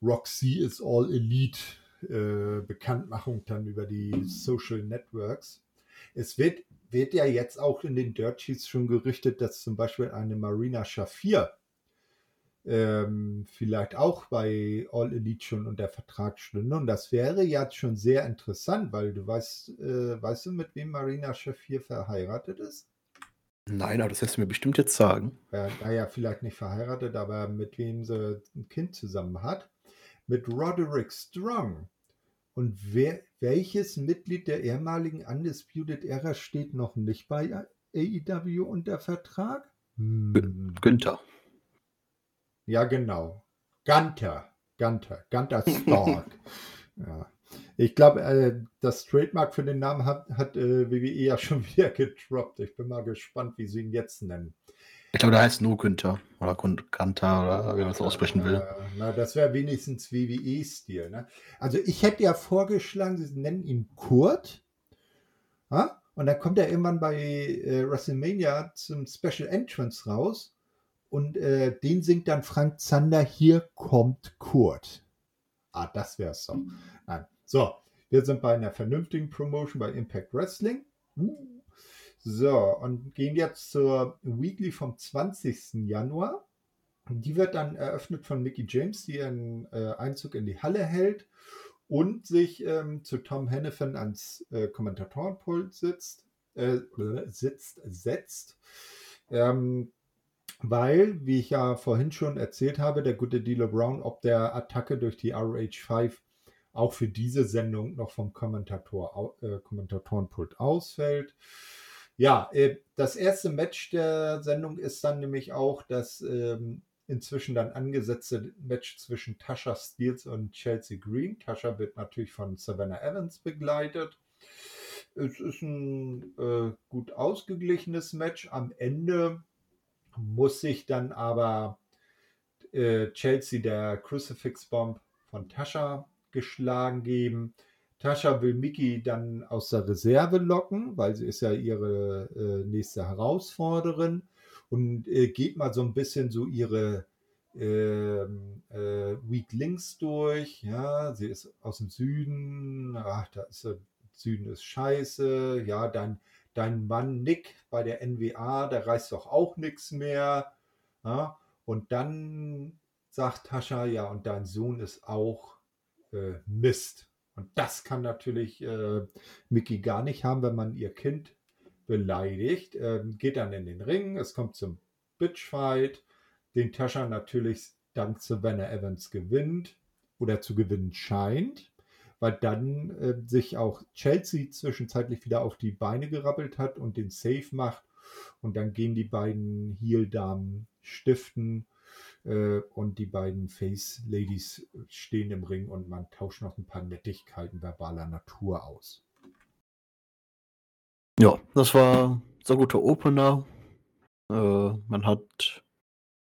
Roxy is All Elite äh, Bekanntmachung dann über die Social Networks. Es wird, wird ja jetzt auch in den Dirt Sheets schon gerichtet, dass zum Beispiel eine Marina Shafir ähm, vielleicht auch bei All Elite schon unter Vertrag stünde. Und das wäre ja schon sehr interessant, weil du weißt, äh, weißt du, mit wem Marina Shafir verheiratet ist? Nein, aber das wirst du mir bestimmt jetzt sagen. Ja, naja, vielleicht nicht verheiratet, aber mit wem sie ein Kind zusammen hat. Mit Roderick Strong. Und wer, welches Mitglied der ehemaligen Undisputed Era steht noch nicht bei AEW unter Vertrag? Hm. Günther. Ja, genau. Gunter. Gunter. Gunter Stark. <laughs> ja. Ich glaube, äh, das Trademark für den Namen hat, hat äh, WWE ja <laughs> schon wieder getroppt. Ich bin mal gespannt, wie sie ihn jetzt nennen. Ich glaube, der heißt nur Günther oder Gunter oder wie man es aussprechen will. Na, das wäre wenigstens WWE-Stil. Ne? Also ich hätte ja vorgeschlagen, sie nennen ihn Kurt. Ja? Und dann kommt er irgendwann bei äh, WrestleMania zum Special Entrance raus und äh, den singt dann Frank Zander, hier kommt Kurt. Ah, das wär's doch. Nein. So, wir sind bei einer vernünftigen Promotion bei Impact Wrestling. Uh. So, und gehen jetzt zur Weekly vom 20. Januar. Die wird dann eröffnet von Mickey James, die einen äh, Einzug in die Halle hält und sich ähm, zu Tom Hennepin ans äh, Kommentatorenpult sitzt, äh, sitzt, setzt. Ähm, weil, wie ich ja vorhin schon erzählt habe, der gute Dealer Brown ob der Attacke durch die RH5 auch für diese Sendung noch vom Kommentator, äh, Kommentatorenpult ausfällt. Ja, äh, das erste Match der Sendung ist dann nämlich auch das ähm, inzwischen dann angesetzte Match zwischen Tasha Steels und Chelsea Green. Tasha wird natürlich von Savannah Evans begleitet. Es ist ein äh, gut ausgeglichenes Match. Am Ende muss sich dann aber äh, Chelsea der Crucifix Bomb von Tascha geschlagen geben. Tascha will Mickey dann aus der Reserve locken, weil sie ist ja ihre äh, nächste Herausforderin und äh, geht mal so ein bisschen so ihre ähm, äh, Weak Links durch. Ja, sie ist aus dem Süden. Ach, da ist der Süden ist scheiße. Ja, dann dein Mann Nick bei der NWA, der reißt doch auch nichts mehr. Ja? Und dann sagt Tascha, ja, und dein Sohn ist auch äh, Mist. Und das kann natürlich äh, Mickey gar nicht haben, wenn man ihr Kind beleidigt. Ähm, geht dann in den Ring, es kommt zum Bitchfight, den Tascha natürlich dank Savannah Evans gewinnt oder zu gewinnen scheint weil dann äh, sich auch Chelsea zwischenzeitlich wieder auf die Beine gerappelt hat und den Safe macht. Und dann gehen die beiden Heel-Damen stiften. Äh, und die beiden Face Ladies stehen im Ring und man tauscht noch ein paar Nettigkeiten verbaler Natur aus. Ja, das war so guter Opener. Äh, man hat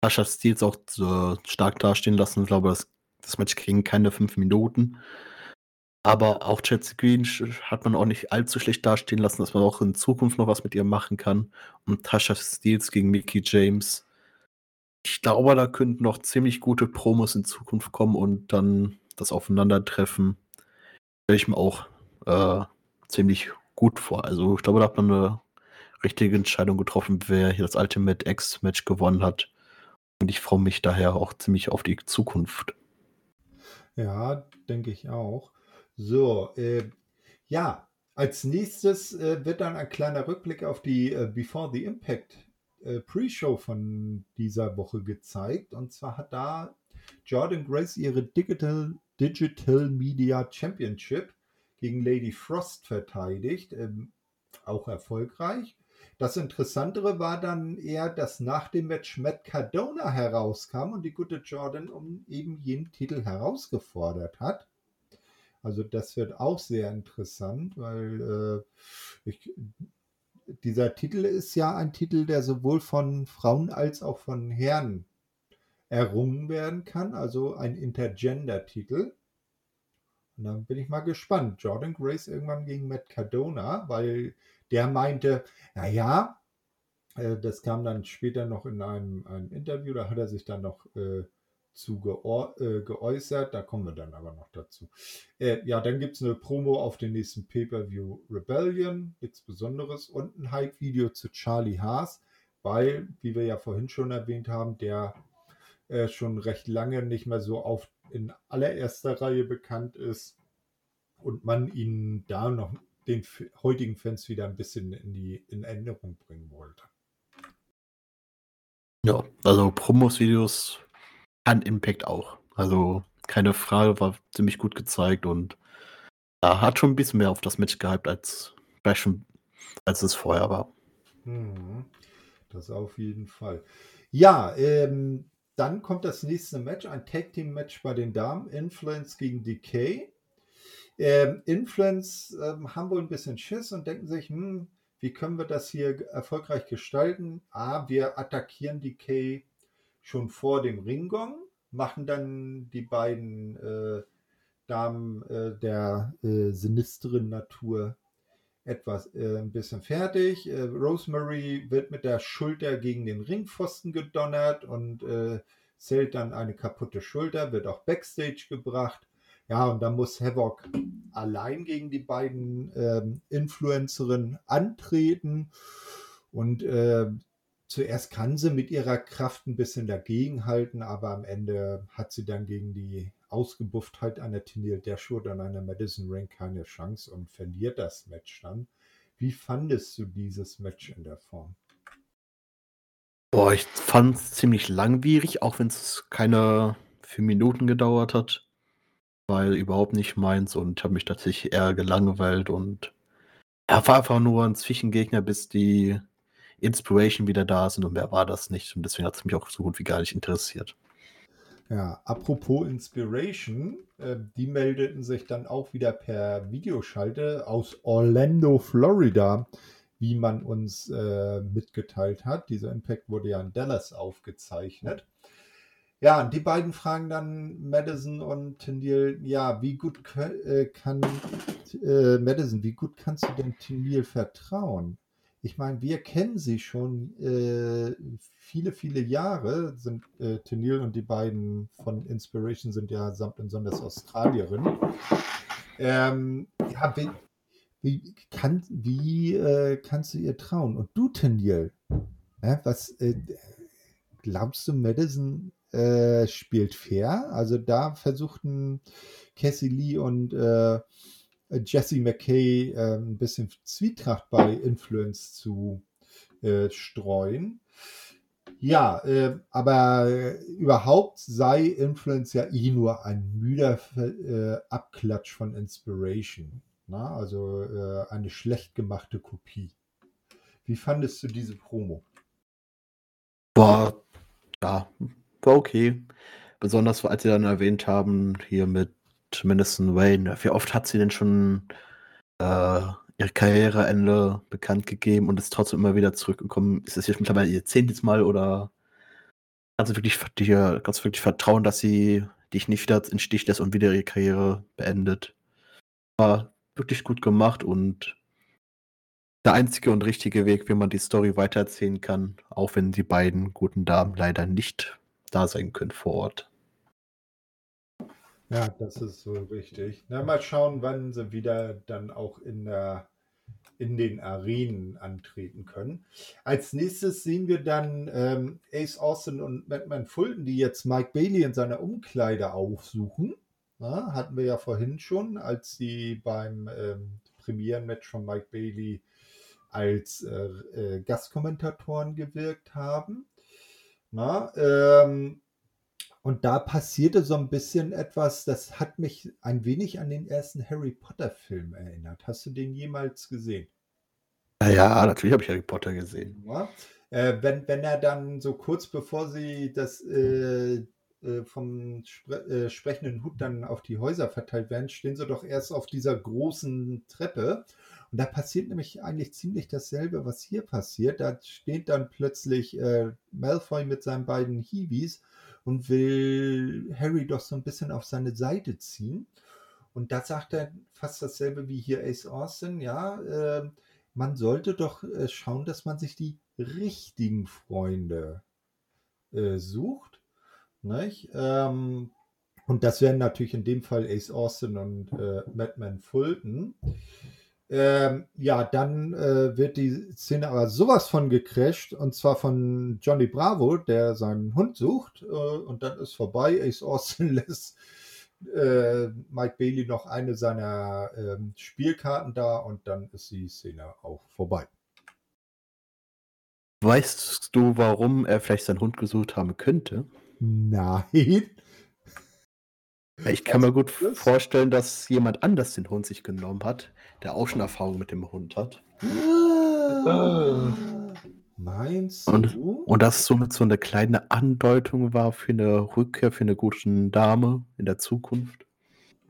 Sascha Steels auch äh, stark dastehen lassen. Ich glaube, das, das Match ging keine fünf Minuten. Aber auch Chelsea Green hat man auch nicht allzu schlecht dastehen lassen, dass man auch in Zukunft noch was mit ihr machen kann. Und Tasha Steels gegen Mickey James. Ich glaube, da könnten noch ziemlich gute Promos in Zukunft kommen und dann das Aufeinandertreffen stelle ich mir auch äh, ziemlich gut vor. Also ich glaube, da hat man eine richtige Entscheidung getroffen, wer hier das Ultimate X-Match gewonnen hat. Und ich freue mich daher auch ziemlich auf die Zukunft. Ja, denke ich auch. So, äh, ja, als nächstes äh, wird dann ein kleiner Rückblick auf die äh, Before the Impact äh, Pre-Show von dieser Woche gezeigt. Und zwar hat da Jordan Grace ihre Digital, Digital Media Championship gegen Lady Frost verteidigt. Ähm, auch erfolgreich. Das Interessantere war dann eher, dass nach dem Match Matt Cardona herauskam und die gute Jordan um eben jenen Titel herausgefordert hat. Also das wird auch sehr interessant, weil äh, ich, dieser Titel ist ja ein Titel, der sowohl von Frauen als auch von Herren errungen werden kann, also ein Intergender-Titel. Und dann bin ich mal gespannt. Jordan Grace irgendwann gegen Matt Cardona, weil der meinte, naja, äh, das kam dann später noch in einem, einem, Interview, da hat er sich dann noch äh, zu äh, geäußert. Da kommen wir dann aber noch dazu. Äh, ja, dann gibt es eine Promo auf den nächsten Pay-Per-View Rebellion, nichts Besonderes und ein Hype-Video zu Charlie Haas, weil, wie wir ja vorhin schon erwähnt haben, der äh, schon recht lange nicht mehr so auf in allererster Reihe bekannt ist und man ihn da noch den heutigen Fans wieder ein bisschen in die in Erinnerung bringen wollte. Ja, also Promos-Videos kann Impact auch. Also keine Frage, war ziemlich gut gezeigt und ja, hat schon ein bisschen mehr auf das Match gehypt, als, als es vorher war. Hm, das auf jeden Fall. Ja, ähm, dann kommt das nächste Match, ein Tag Team Match bei den Damen, Influence gegen Decay. Ähm, Influence ähm, haben wohl ein bisschen Schiss und denken sich, hm, wie können wir das hier erfolgreich gestalten? A, wir attackieren Decay schon vor dem Ringgong, machen dann die beiden äh, Damen äh, der äh, sinisteren Natur etwas äh, ein bisschen fertig. Äh, Rosemary wird mit der Schulter gegen den Ringpfosten gedonnert und äh, zählt dann eine kaputte Schulter, wird auch Backstage gebracht. Ja, und dann muss Havoc allein gegen die beiden ähm, Influencerinnen antreten. Und äh, zuerst kann sie mit ihrer Kraft ein bisschen dagegenhalten, aber am Ende hat sie dann gegen die Ausgebufftheit einer Tennille Dashwood und einer Madison Ring keine Chance und verliert das Match dann. Wie fandest du dieses Match in der Form? Boah, ich fand es ziemlich langwierig, auch wenn es keine vier Minuten gedauert hat, weil überhaupt nicht meins und habe mich tatsächlich eher gelangweilt und ja, war einfach nur ein Zwischengegner, bis die Inspiration wieder da sind und mehr war das nicht. Und deswegen hat es mich auch so gut wie gar nicht interessiert. Ja, apropos Inspiration, äh, die meldeten sich dann auch wieder per Videoschalte aus Orlando, Florida, wie man uns äh, mitgeteilt hat. Dieser Impact wurde ja in Dallas aufgezeichnet. Ja, die beiden fragen dann Madison und Tindil, ja, wie gut äh, kann äh, Madison, wie gut kannst du denn Tindil vertrauen? Ich meine, wir kennen sie schon äh, viele, viele Jahre, sind äh, Tenil und die beiden von Inspiration sind ja samt und sonders Australierinnen. Ähm, ja, wie, wie, kann, wie äh, kannst du ihr trauen? Und du, Tenil, äh, was glaubst du, Madison äh, spielt fair? Also da versuchten Cassie Lee und äh, Jesse McKay äh, ein bisschen Zwietracht bei Influence zu äh, streuen. Ja, äh, aber überhaupt sei Influence ja eh nur ein müder äh, Abklatsch von Inspiration. Na? Also äh, eine schlecht gemachte Kopie. Wie fandest du diese Promo? War, ja, war okay. Besonders als sie dann erwähnt haben, hier mit Madison Wayne. Wie oft hat sie denn schon äh, ihr Karriereende bekannt gegeben und ist trotzdem immer wieder zurückgekommen? Ist das jetzt mittlerweile ihr zehntes Mal oder kannst du wirklich, dir, kannst du wirklich vertrauen, dass sie dich nicht wieder in Stich lässt und wieder ihre Karriere beendet? War wirklich gut gemacht und der einzige und richtige Weg, wie man die Story weitererzählen kann, auch wenn die beiden guten Damen leider nicht da sein können vor Ort. Ja, das ist so richtig. Na, mal schauen, wann sie wieder dann auch in, der, in den Arenen antreten können. Als nächstes sehen wir dann ähm, Ace Austin und Madman Fulton, die jetzt Mike Bailey in seiner Umkleide aufsuchen. Na, hatten wir ja vorhin schon, als sie beim ähm, Premierenmatch von Mike Bailey als äh, äh, Gastkommentatoren gewirkt haben. Na, ähm, und da passierte so ein bisschen etwas, das hat mich ein wenig an den ersten Harry Potter-Film erinnert. Hast du den jemals gesehen? Ja, natürlich habe ich Harry Potter gesehen. Ja. Äh, wenn, wenn er dann so kurz bevor sie das äh, äh, vom Spre äh, sprechenden Hut dann auf die Häuser verteilt werden, stehen sie doch erst auf dieser großen Treppe und da passiert nämlich eigentlich ziemlich dasselbe, was hier passiert. Da steht dann plötzlich äh, Malfoy mit seinen beiden Hiwis und will Harry doch so ein bisschen auf seine Seite ziehen. Und da sagt er fast dasselbe wie hier Ace Austin, ja, äh, man sollte doch äh, schauen, dass man sich die richtigen Freunde äh, sucht. Nicht? Ähm, und das wären natürlich in dem Fall Ace Austin und äh, Madman Fulton. Ähm, ja, dann äh, wird die Szene aber sowas von gecrasht und zwar von Johnny Bravo, der seinen Hund sucht äh, und dann ist vorbei. Ace Austin <laughs> lässt äh, Mike Bailey noch eine seiner ähm, Spielkarten da und dann ist die Szene auch vorbei. Weißt du, warum er vielleicht seinen Hund gesucht haben könnte? Nein. Ich kann mir gut vorstellen, dass jemand anders den Hund sich genommen hat, der auch schon Erfahrung mit dem Hund hat. Ah, meinst Und, du? und das somit so eine kleine Andeutung war für eine Rückkehr für eine gute Dame in der Zukunft.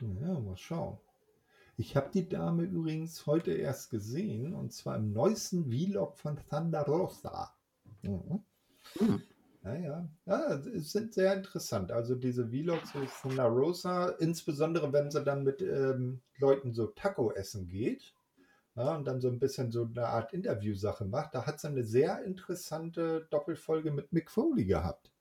Ja, mal schauen. Ich habe die Dame übrigens heute erst gesehen und zwar im neuesten Vlog von Thunder Rosa. Mhm. Hm. Naja, ja, es sind sehr interessant. Also diese Vlogs von La Rosa, insbesondere wenn sie dann mit ähm, Leuten so Taco essen geht ja, und dann so ein bisschen so eine Art Interviewsache macht, da hat sie eine sehr interessante Doppelfolge mit Mick Foley gehabt.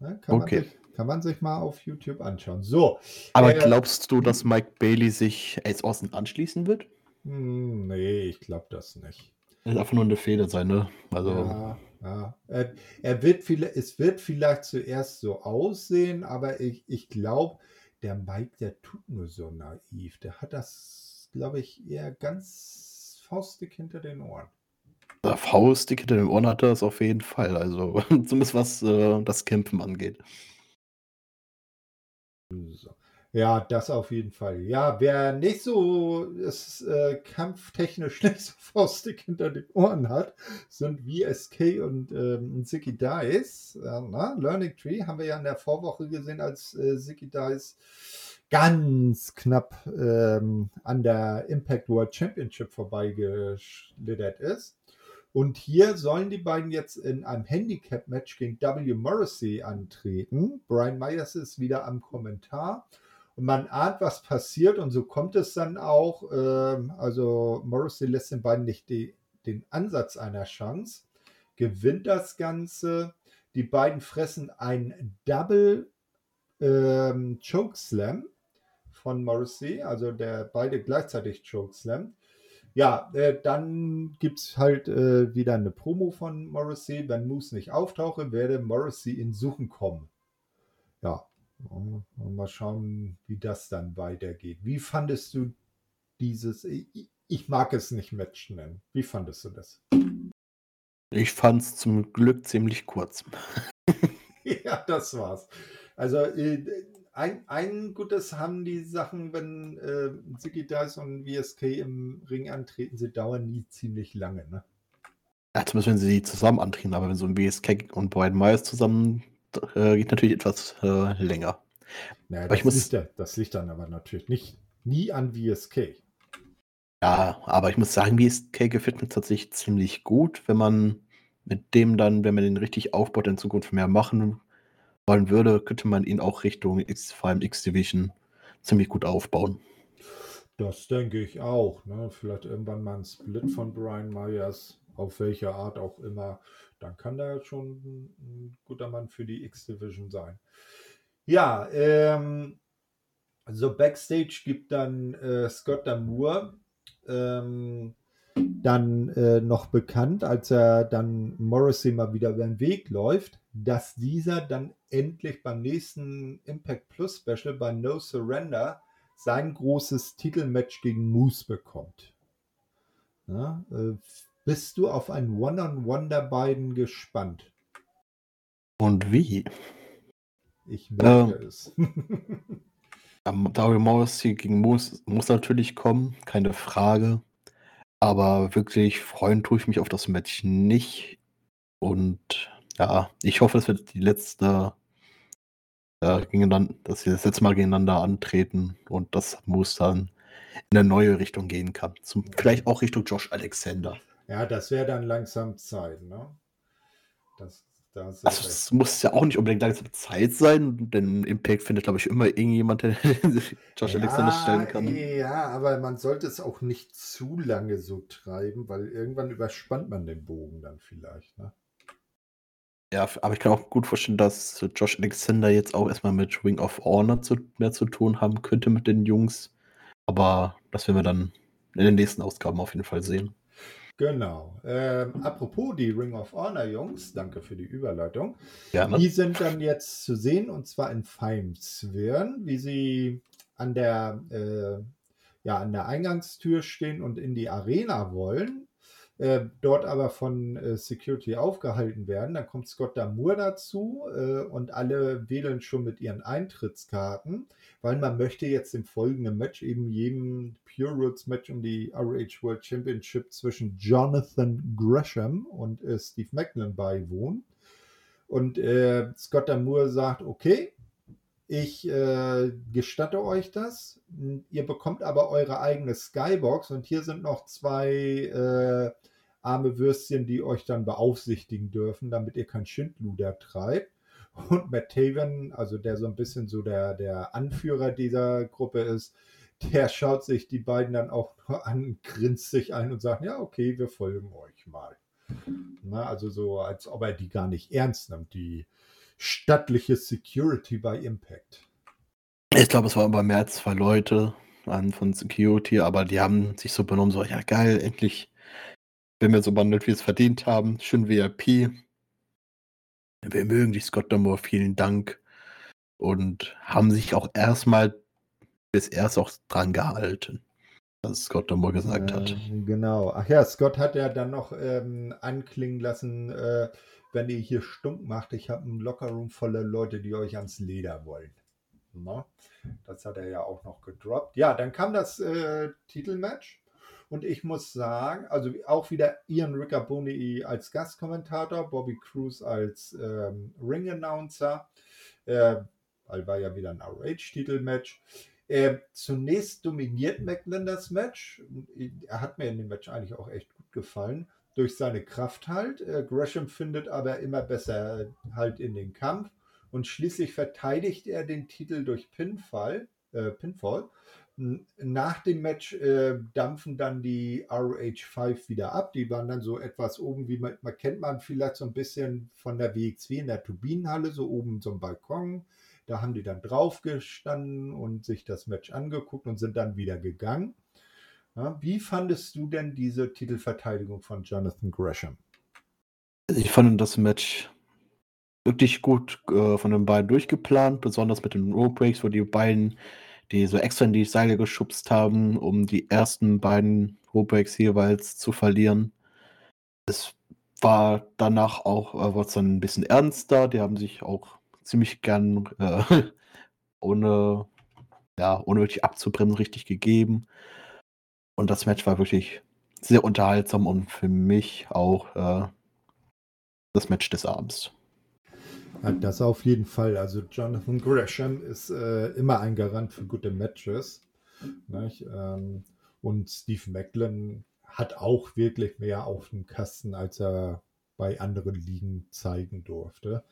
Ja, kann, Okay. man sich, kann man sich mal auf YouTube anschauen. So, Aber äh, glaubst du, dass Mike Bailey sich Ace Austin anschließen wird? hm, nee, ich glaube das nicht. Das ist einfach nur eine Fehde sein, ne? Also, Ja, ja. Er, er wird viele, es wird vielleicht zuerst so aussehen, aber ich, ich glaube, der Mike, der tut nur so naiv. Der hat das, glaube ich, eher ganz faustdick hinter den Ohren. der Faustdick hinter den Ohren hat er es auf jeden Fall. Also, <laughs> zumindest was äh, das Kämpfen angeht. So. Ja, das auf jeden Fall. Ja, wer nicht so ist, äh, kampftechnisch <laughs> nicht so faustig hinter den Ohren hat, sind VSK und ähm, Zicky Dice. Ja, na, Learning Tree haben wir ja in der Vorwoche gesehen, als äh, Zicky Dice ganz knapp ähm, an der Impact World Championship vorbeigeschlittert ist. Und hier sollen die beiden jetzt in einem Handicap-Match gegen W. Morrissey antreten. Brian Myers ist wieder am Kommentar. Man ahnt, was passiert und so kommt es dann auch. Ähm, also Morrissey lässt den beiden nicht die, den Ansatz einer Chance, gewinnt das Ganze. Die beiden fressen ein Double ähm, Chokeslam von Morrissey, also der beide gleichzeitig Chokeslam. Ja, äh, dann gibt es halt äh, wieder eine Promo von Morrissey. Wenn Moose nicht auftauche, werde Morrissey ihn suchen kommen. Ja, und mal schauen, wie das dann weitergeht. Wie fandest du dieses, ich, ich mag es nicht Match nennen. Wie fandest du das? Ich fand es zum Glück ziemlich kurz. <laughs> <laughs> ja, das war's. Also äh, ein, ein gutes haben die Sachen, wenn äh, Ziggy Dice und VSK im Ring antreten, sie dauern nie ziemlich lange. Ne? Ja, zumindest wenn sie zusammen antreten, aber wenn so ein BSK und Brian Myers zusammen äh, geht natürlich etwas äh, länger. Naja, aber das, ich muss, liegt ja, das liegt dann aber natürlich nicht nie an VSK. Ja, aber ich muss sagen, VSK gefällt mir tatsächlich ziemlich gut, wenn man mit dem dann, wenn man den richtig aufbaut, in Zukunft mehr machen wollen würde, könnte man ihn auch Richtung X, vor allem X-Division ziemlich gut aufbauen. Das denke ich auch. Ne? Vielleicht irgendwann mal ein Split von Brian Myers, auf welche Art auch immer. Dann kann der schon ein guter Mann für die X-Division sein. Ja, ähm, also Backstage gibt dann äh, Scott Damour ähm, dann äh, noch bekannt, als er dann Morrissey mal wieder über den Weg läuft, dass dieser dann endlich beim nächsten Impact Plus Special bei No Surrender sein großes Titelmatch gegen Moose bekommt. Ja, äh, bist du auf ein One-on-One -on -One der beiden gespannt? Und wie? Ich merke äh, es. <laughs> Dario Morrissey gegen Moose muss natürlich kommen, keine Frage. Aber wirklich freuen tue ich mich auf das Match nicht. Und ja, ich hoffe, es wird die letzte äh, gegeneinander, dass sie das letzte Mal gegeneinander antreten und dass Moose dann in eine neue Richtung gehen kann. Zum, vielleicht auch Richtung Josh Alexander. Ja, das wäre dann langsam Zeit, ne? Das, das also, es muss ja auch nicht unbedingt langsam Zeit sein, denn Impact findet, glaube ich, immer irgendjemand, der <laughs> Josh ja, Alexander stellen kann. Ja, aber man sollte es auch nicht zu lange so treiben, weil irgendwann überspannt man den Bogen dann vielleicht, ne? Ja, aber ich kann auch gut vorstellen, dass Josh Alexander jetzt auch erstmal mit Ring of Honor zu, mehr zu tun haben könnte mit den Jungs. Aber das werden wir dann in den nächsten Ausgaben auf jeden Fall sehen. Genau. Ähm, apropos die Ring of Honor Jungs, danke für die Überleitung. Gerne. Die sind dann jetzt zu sehen und zwar in Feimswirn, wie sie an der, äh, ja, an der Eingangstür stehen und in die Arena wollen. Äh, dort aber von äh, Security aufgehalten werden. Dann kommt Scott Damour dazu äh, und alle wählen schon mit ihren Eintrittskarten, weil man möchte jetzt im folgenden Match eben jedem Pure Roots Match um die ROH World Championship zwischen Jonathan Gresham und äh, Steve Macklin beiwohnen. Und äh, Scott Damour sagt, okay, ich äh, gestatte euch das. Ihr bekommt aber eure eigene Skybox und hier sind noch zwei äh, arme Würstchen, die euch dann beaufsichtigen dürfen, damit ihr kein Schindluder treibt. Und Matt Taven, also der so ein bisschen so der, der Anführer dieser Gruppe ist, der schaut sich die beiden dann auch nur an, grinst sich ein und sagt, ja, okay, wir folgen euch mal. Na, also so, als ob er die gar nicht ernst nimmt, die stattliche Security bei Impact. Ich glaube, es waren aber mehr als zwei Leute an von Security, aber die haben sich so benommen, so, ja geil, endlich werden wir so behandelt, wie wir es verdient haben. Schön VIP. Wir mögen dich, Scott Damore, vielen Dank. Und haben sich auch erstmal bis erst auch dran gehalten, was Scott Damore gesagt äh, hat. Genau. Ach ja, Scott hat ja dann noch ähm, anklingen lassen, äh, wenn ihr hier stunk macht, ich habe einen Lockerroom voller Leute, die euch ans Leder wollen. Na? Das hat er ja auch noch gedroppt. Ja, dann kam das äh, Titelmatch. Und ich muss sagen, also auch wieder Ian Riccaboni als Gastkommentator, Bobby Cruz als ähm, Ring-Announcer, äh, weil war ja wieder ein RH-Titelmatch. Äh, zunächst dominiert Macklin das Match. Er hat mir in dem Match eigentlich auch echt gut gefallen durch seine Kraft halt. Äh, Gresham findet aber immer besser halt in den Kampf und schließlich verteidigt er den Titel durch Pinfall. Äh, Pinfall. Nach dem Match äh, dampfen dann die ROH5 wieder ab. Die waren dann so etwas oben, wie man, man kennt man vielleicht so ein bisschen von der WX2 in der Turbinenhalle, so oben so ein Balkon. Da haben die dann drauf gestanden und sich das Match angeguckt und sind dann wieder gegangen. Ja, wie fandest du denn diese Titelverteidigung von Jonathan Gresham? Ich fand das Match wirklich gut äh, von den beiden durchgeplant, besonders mit den Rope Breaks, wo die beiden die so extra in die Seile geschubst haben, um die ersten beiden Breaks jeweils zu verlieren. Es war danach auch äh, dann ein bisschen ernster. Die haben sich auch ziemlich gern äh, <laughs> ohne, ja, ohne wirklich abzubremsen richtig gegeben. Und das Match war wirklich sehr unterhaltsam und für mich auch äh, das Match des Abends. Ja, das auf jeden Fall. Also Jonathan Gresham ist äh, immer ein Garant für gute Matches. Ähm, und Steve Macklin hat auch wirklich mehr auf dem Kasten, als er bei anderen Ligen zeigen durfte.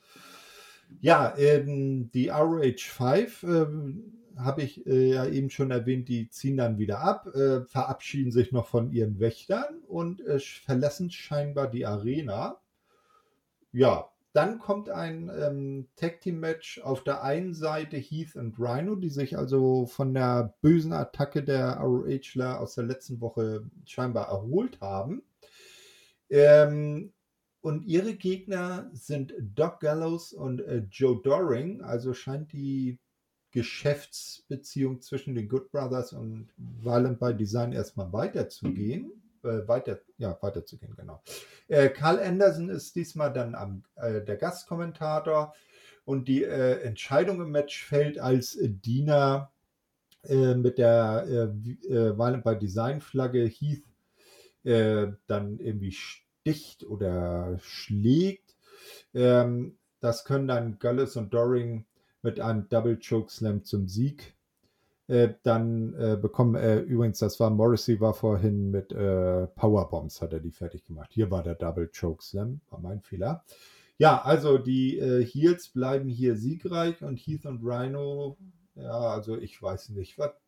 Ja, ähm, die ROH5 ähm, habe ich äh, ja eben schon erwähnt, die ziehen dann wieder ab, äh, verabschieden sich noch von ihren Wächtern und äh, verlassen scheinbar die Arena. Ja, dann kommt ein ähm, Tag Team Match auf der einen Seite Heath und Rhino, die sich also von der bösen Attacke der ROHler aus der letzten Woche scheinbar erholt haben. Ähm, und ihre Gegner sind Doc Gallows und äh, Joe Doring. Also scheint die Geschäftsbeziehung zwischen den Good Brothers und Violent by Design erstmal weiterzugehen äh, weiter, ja, weiterzugehen, genau. Äh, Carl Anderson ist diesmal dann am, äh, der Gastkommentator und die äh, Entscheidung im Match fällt als Diener äh, mit der äh, äh, Violent by Design Flagge Heath dann irgendwie sticht oder schlägt. Ähm, das können dann Gullis und Doring mit einem Double Choke Slam zum Sieg äh, dann äh, bekommen, äh, übrigens, das war Morrissey, war vorhin mit äh, Powerbombs, hat er die fertig gemacht. Hier war der Double Choke Slam, war mein Fehler. Ja, also die äh, Heels bleiben hier siegreich und Heath und Rhino, ja, also ich weiß nicht, wat,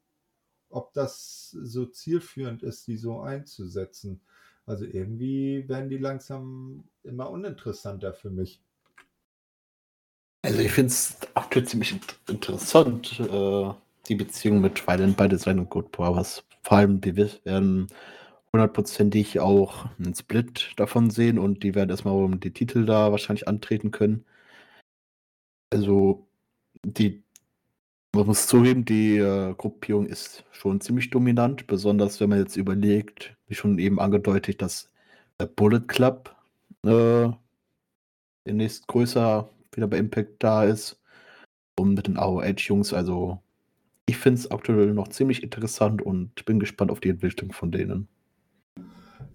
ob das so zielführend ist, die so einzusetzen. Also irgendwie werden die langsam immer uninteressanter für mich. Also ich finde es aktuell ziemlich interessant. Äh die Beziehung mit Violent by Design und Good Powers. Vor allem, wir werden hundertprozentig auch einen Split davon sehen und die werden erstmal um die Titel da wahrscheinlich antreten können. Also, die, man muss zugeben, die äh, Gruppierung ist schon ziemlich dominant, besonders wenn man jetzt überlegt, wie schon eben angedeutet, dass der Bullet Club äh, demnächst größer wieder bei Impact da ist und mit den AOH-Jungs, also ich finde es aktuell noch ziemlich interessant und bin gespannt auf die Entwicklung von denen.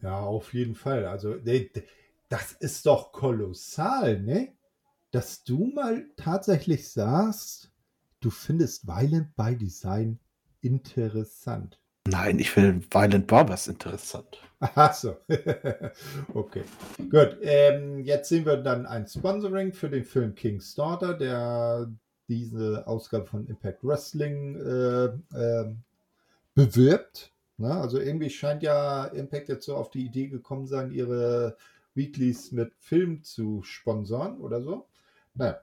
Ja, auf jeden Fall. Also, das ist doch kolossal, ne? Dass du mal tatsächlich sagst, du findest Violent by Design interessant. Nein, ich finde Violent Barbers interessant. Ach so. <laughs> okay. Gut. Ähm, jetzt sehen wir dann ein Sponsoring für den Film King's Daughter, der diese Ausgabe von Impact Wrestling äh, äh, bewirbt. Ne? Also irgendwie scheint ja Impact jetzt so auf die Idee gekommen sein, ihre Weeklies mit Film zu sponsern oder so. Naja.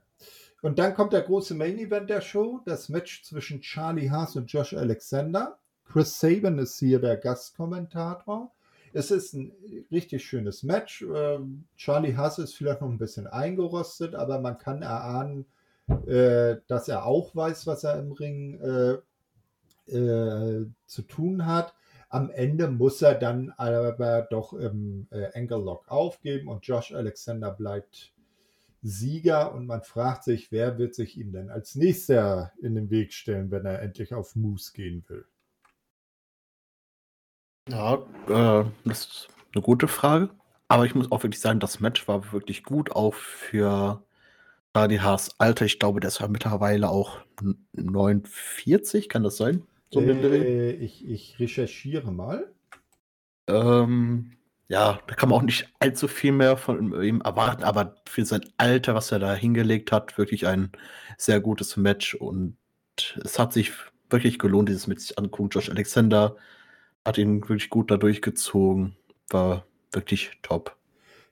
Und dann kommt der große Main Event der Show, das Match zwischen Charlie Haas und Josh Alexander. Chris Saban ist hier der Gastkommentator. Es ist ein richtig schönes Match. Ähm, Charlie Haas ist vielleicht noch ein bisschen eingerostet, aber man kann erahnen, äh, dass er auch weiß, was er im Ring äh, äh, zu tun hat. Am Ende muss er dann aber doch im äh, Ankle Lock aufgeben und Josh Alexander bleibt Sieger und man fragt sich, wer wird sich ihm denn als nächster in den Weg stellen, wenn er endlich auf Moose gehen will? Ja, äh, das ist eine gute Frage. Aber ich muss auch wirklich sagen, das Match war wirklich gut, auch für Haas Alter, ich glaube, der ist ja mittlerweile auch 49, kann das sein? So äh, ich, ich recherchiere mal. Ähm, ja, da kann man auch nicht allzu viel mehr von ihm erwarten, aber für sein Alter, was er da hingelegt hat, wirklich ein sehr gutes Match und es hat sich wirklich gelohnt, dieses mit sich angucken. Josh Alexander hat ihn wirklich gut da durchgezogen, war wirklich top.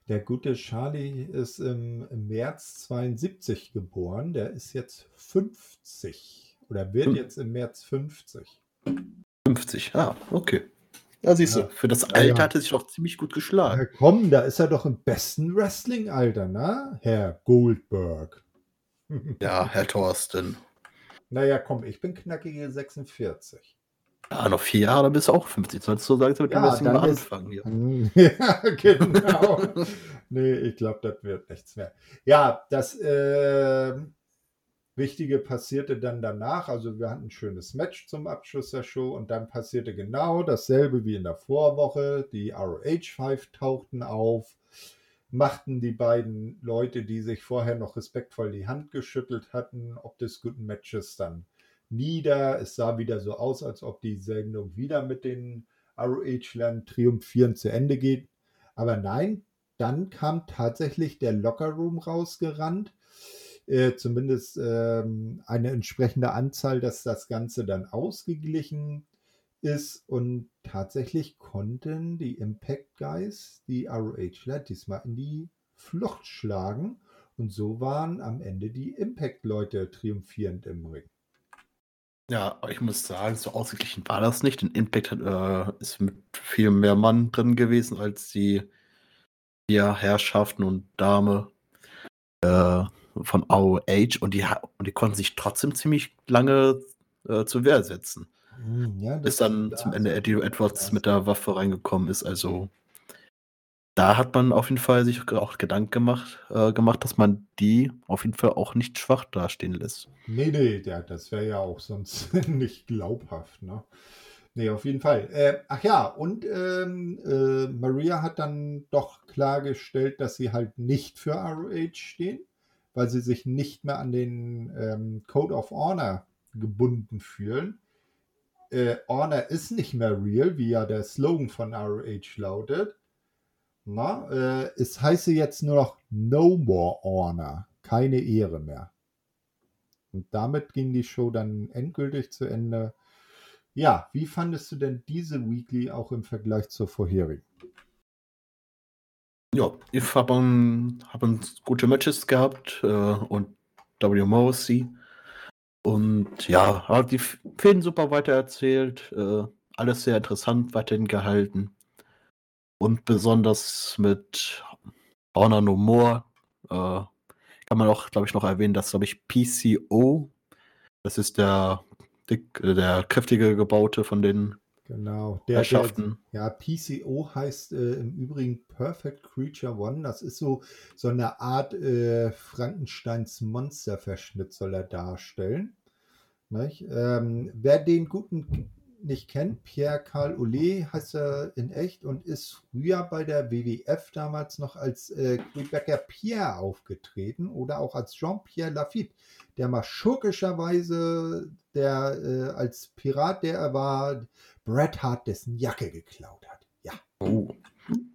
Der gute Charlie ist im, März 72 geboren. Der ist jetzt 50 oder wird hm. jetzt im März 50. 50, ah, okay. Ja, siehst du, für das Alter ja, ja. hat er sich doch ziemlich gut geschlagen. Ja, komm, da ist er doch im besten Wrestling-Alter, ne? Herr Goldberg. ja, Herr Thorsten. Naja, komm, ich bin knackige 46. Ja, noch vier Jahre bis auch 50. Solltest du sagen, mit dem ja, mal anfangen hier. <laughs> ja, genau. nee, ich glaube, das wird nichts mehr. Ja, das, äh, Wichtige passierte dann danach. Also wir hatten ein schönes Match zum Abschluss der Show und dann passierte genau dasselbe wie in der Vorwoche. Die ROH 5 tauchten auf, machten die beiden Leute, die sich vorher noch respektvoll die Hand geschüttelt hatten, ob des guten Matches dann nieder. Es sah wieder so aus, als ob die Sendung wieder mit den ROH-Lern triumphierend zu Ende geht. Aber nein, dann kam tatsächlich der Lockerroom rausgerannt äh, zumindest ähm, eine entsprechende Anzahl, dass das Ganze dann ausgeglichen ist. Und tatsächlich konnten die Impact Guys, die ROHler, diesmal in die Flucht schlagen. Und so waren am Ende die Impact-Leute triumphierend im Ring. Ja, ich muss sagen, so ausgeglichen war das nicht. Denn Impact hat, äh, ist mit viel mehr Mann drin gewesen als die ja, Herrschaften und Dame äh, von AOH und die, und die konnten sich trotzdem ziemlich lange äh, zur Wehr setzen. Hm, ja, bis dann zum Ende Eddie Edwards mit der Waffe reingekommen ist. Also da hat man auf jeden Fall sich auch Gedanken gemacht, äh, gemacht, dass man die auf jeden Fall auch nicht schwach dastehen lässt. Nee, nee, ja, das wäre ja auch sonst <laughs> nicht glaubhaft, ne? Nee, auf jeden Fall. Äh, ach ja, und ähm, äh, Maria hat dann doch klargestellt, dass sie halt nicht für ROH stehen weil sie sich nicht mehr an den ähm, Code of Honor gebunden fühlen. Äh, Honor ist nicht mehr real, wie ja der Slogan von ROH lautet. Na, äh, es heiße jetzt nur noch No More Honor, keine Ehre mehr. Und damit ging die Show dann endgültig zu Ende. Ja, wie fandest du denn diese Weekly auch im Vergleich zur vorherigen? Ja, ich habe hab gute Matches gehabt äh, und W. Morrissey. Und ja, hat die Fäden super weitererzählt. Äh, alles sehr interessant weiterhin gehalten. Und besonders mit Honor No More äh, kann man auch, glaube ich, noch erwähnen, dass, glaube ich, PCO, das ist der, dick, der kräftige Gebaute von den Genau. Der, der, ja, PCO heißt äh, im Übrigen Perfect Creature One. Das ist so, so eine Art äh, Frankensteins Monsterverschnitt soll er darstellen. Ähm, wer den guten nicht kennt, Pierre Karl Olé heißt er in echt und ist früher bei der WWF damals noch als äh, Quebecer Pierre aufgetreten oder auch als Jean-Pierre Lafitte, der mal schurkischerweise der äh, als Pirat, der er war, Bret Hart dessen Jacke geklaut hat. Ja. Oh.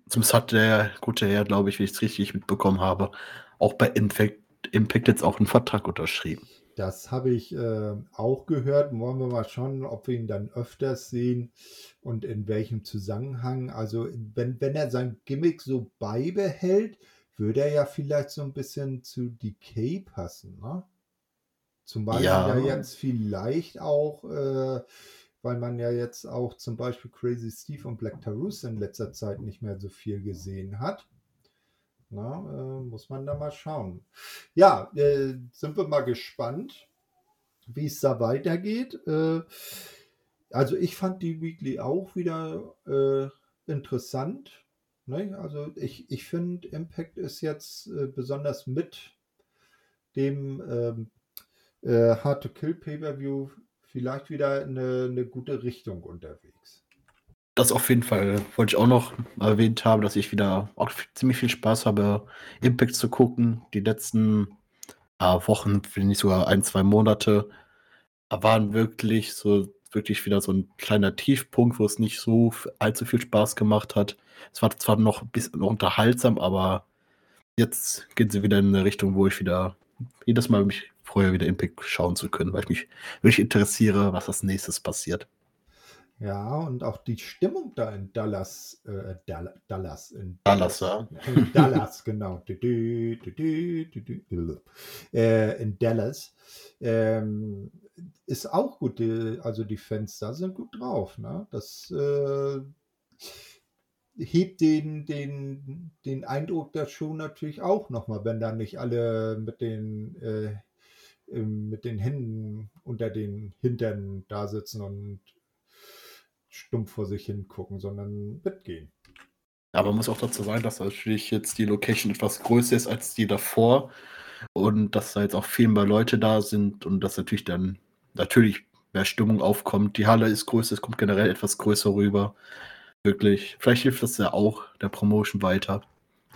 Zumindest hat der gute Herr, glaube ich, wie ich es richtig mitbekommen habe, auch bei Impact, Impact jetzt auch einen Vertrag unterschrieben. Das habe ich äh, auch gehört. Wollen wir mal schauen, ob wir ihn dann öfters sehen und in welchem Zusammenhang. Also, wenn, wenn er sein Gimmick so beibehält, würde er ja vielleicht so ein bisschen zu Decay passen. Ne? Ja. er ja jetzt vielleicht auch äh, weil man ja jetzt auch zum Beispiel Crazy Steve und Black Taurus in letzter Zeit nicht mehr so viel gesehen hat. Na, äh, muss man da mal schauen. Ja, äh, sind wir mal gespannt, wie es da weitergeht. Äh, also ich fand die Weekly auch wieder äh, interessant. Ne? Also ich, ich finde, Impact ist jetzt äh, besonders mit dem ähm, äh, Hard to Kill Pay-Per-View vielleicht wieder eine, eine gute Richtung unterwegs. Das auf jeden Fall wollte ich auch noch erwähnt haben, dass ich wieder auch ziemlich viel Spaß habe, Impact zu gucken. Die letzten äh, Wochen, wenn nicht sogar ein, zwei Monate, waren wirklich so wirklich wieder so ein kleiner Tiefpunkt, wo es nicht so allzu viel Spaß gemacht hat. Es war zwar noch ein bisschen unterhaltsam, aber jetzt gehen sie wieder in eine Richtung, wo ich wieder jedes Mal mich freue, wieder Impact schauen zu können, weil ich mich wirklich interessiere, was als nächstes passiert. Ja, und auch die Stimmung da in Dallas, äh, Dallas, in Dallas, ja. In Dallas, <laughs> genau. äh, in Dallas ähm, ist auch gut. Also die da sind gut drauf. Ne? Das äh, hebt den, den, den Eindruck der Show natürlich auch nochmal, wenn da nicht alle mit den äh, mit den Händen unter den Hintern da sitzen und stumpf vor sich hin gucken, sondern mitgehen. Aber man muss auch dazu sagen, dass natürlich jetzt die Location etwas größer ist als die davor. Und dass da jetzt auch viel mehr Leute da sind und dass natürlich dann natürlich mehr Stimmung aufkommt. Die Halle ist größer, es kommt generell etwas größer rüber. Wirklich. Vielleicht hilft das ja auch der Promotion weiter.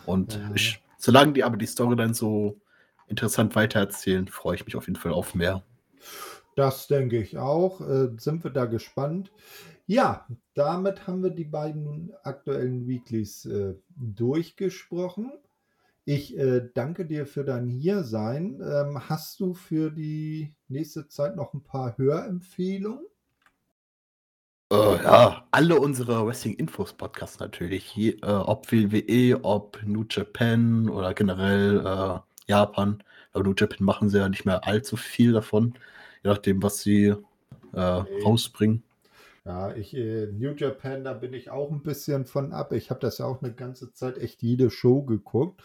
Und ja. ich, solange die aber die Story dann so interessant weitererzählen, freue ich mich auf jeden Fall auf mehr. Das denke ich auch. Äh, sind wir da gespannt. Ja, damit haben wir die beiden aktuellen Weeklies äh, durchgesprochen. Ich äh, danke dir für dein Hiersein. Ähm, hast du für die nächste Zeit noch ein paar Hörempfehlungen? Äh, ja, alle unsere Wrestling-Infos-Podcasts natürlich. Je, äh, ob WWE, ob New Japan oder generell äh, Japan. Aber New Japan machen sie ja nicht mehr allzu viel davon je nachdem, was sie äh, rausbringen. Ja, ich, äh, New Japan, da bin ich auch ein bisschen von ab. Ich habe das ja auch eine ganze Zeit echt jede Show geguckt.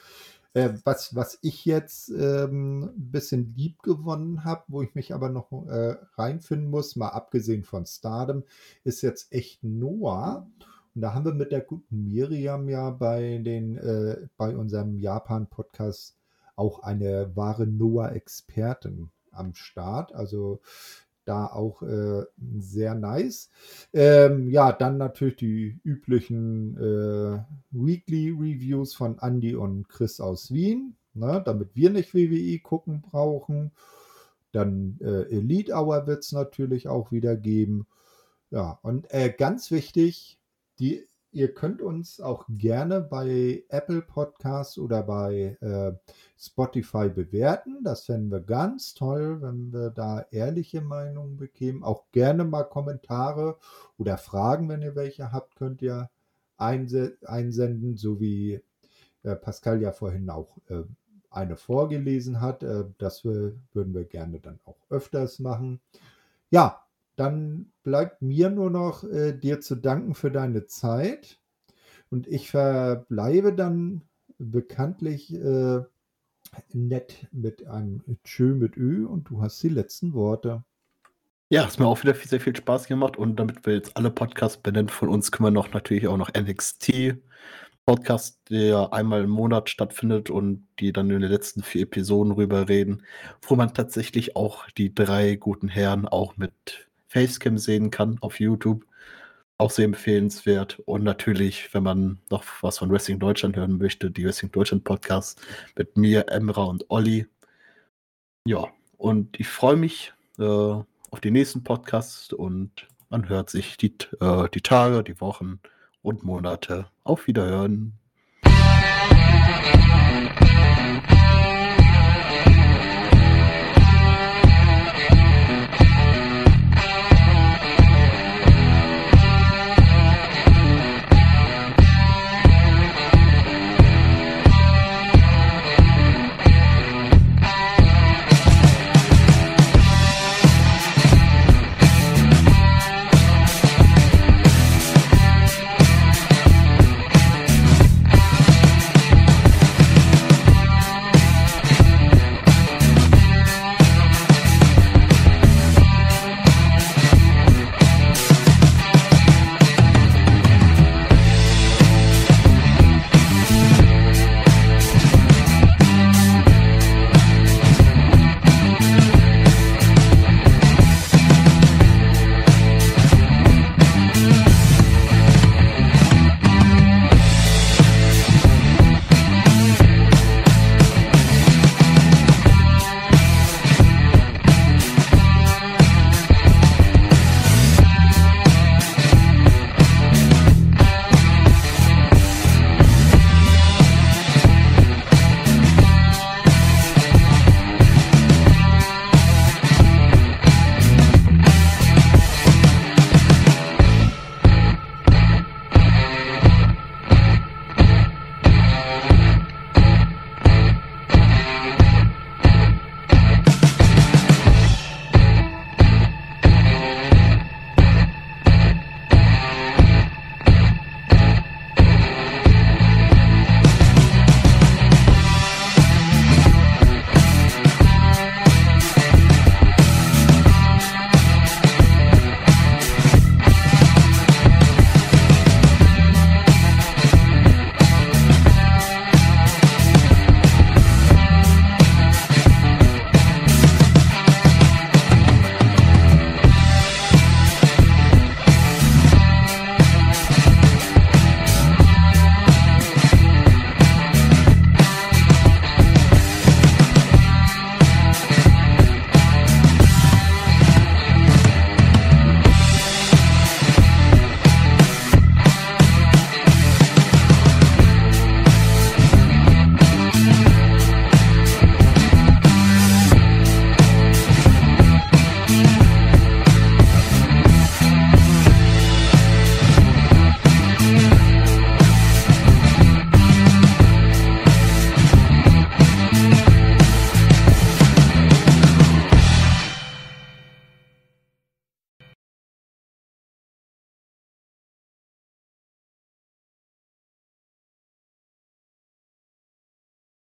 Äh, was, was ich jetzt ähm, ein bisschen lieb gewonnen habe, wo ich mich aber noch äh, reinfinden muss, mal abgesehen von Stardom, ist jetzt echt Noah. Und da haben wir mit der guten Miriam ja bei den, äh, bei unserem Japan-Podcast auch eine wahre Noah-Expertin am Start. Also da auch äh, sehr nice. Ähm, ja, dann natürlich die üblichen äh, Weekly Reviews von Andy und Chris aus Wien, ne, damit wir nicht WWE gucken brauchen. Dann äh, Elite Hour wird es natürlich auch wieder geben. Ja, und äh, ganz wichtig, die Ihr könnt uns auch gerne bei Apple Podcasts oder bei äh, Spotify bewerten. Das fänden wir ganz toll, wenn wir da ehrliche Meinungen bekämen. Auch gerne mal Kommentare oder Fragen, wenn ihr welche habt, könnt ihr einse einsenden, so wie äh, Pascal ja vorhin auch äh, eine vorgelesen hat. Äh, das wir, würden wir gerne dann auch öfters machen. Ja, dann bleibt mir nur noch äh, dir zu danken für deine Zeit. Und ich verbleibe dann bekanntlich äh, nett mit einem Tschö mit Ö und du hast die letzten Worte. Ja, es mir auch wieder sehr viel Spaß gemacht und damit wir jetzt alle Podcasts benennen von uns, wir noch natürlich auch noch NXT Podcast, der einmal im Monat stattfindet und die dann in den letzten vier Episoden rüber reden, wo man tatsächlich auch die drei guten Herren auch mit Facecam sehen kann auf YouTube. Auch sehr empfehlenswert. Und natürlich, wenn man noch was von Wrestling Deutschland hören möchte, die Wrestling Deutschland Podcast mit mir, Emra und Olli. Ja, und ich freue mich äh, auf den nächsten Podcast und man hört sich die, äh, die Tage, die Wochen und Monate. Auf Wiederhören.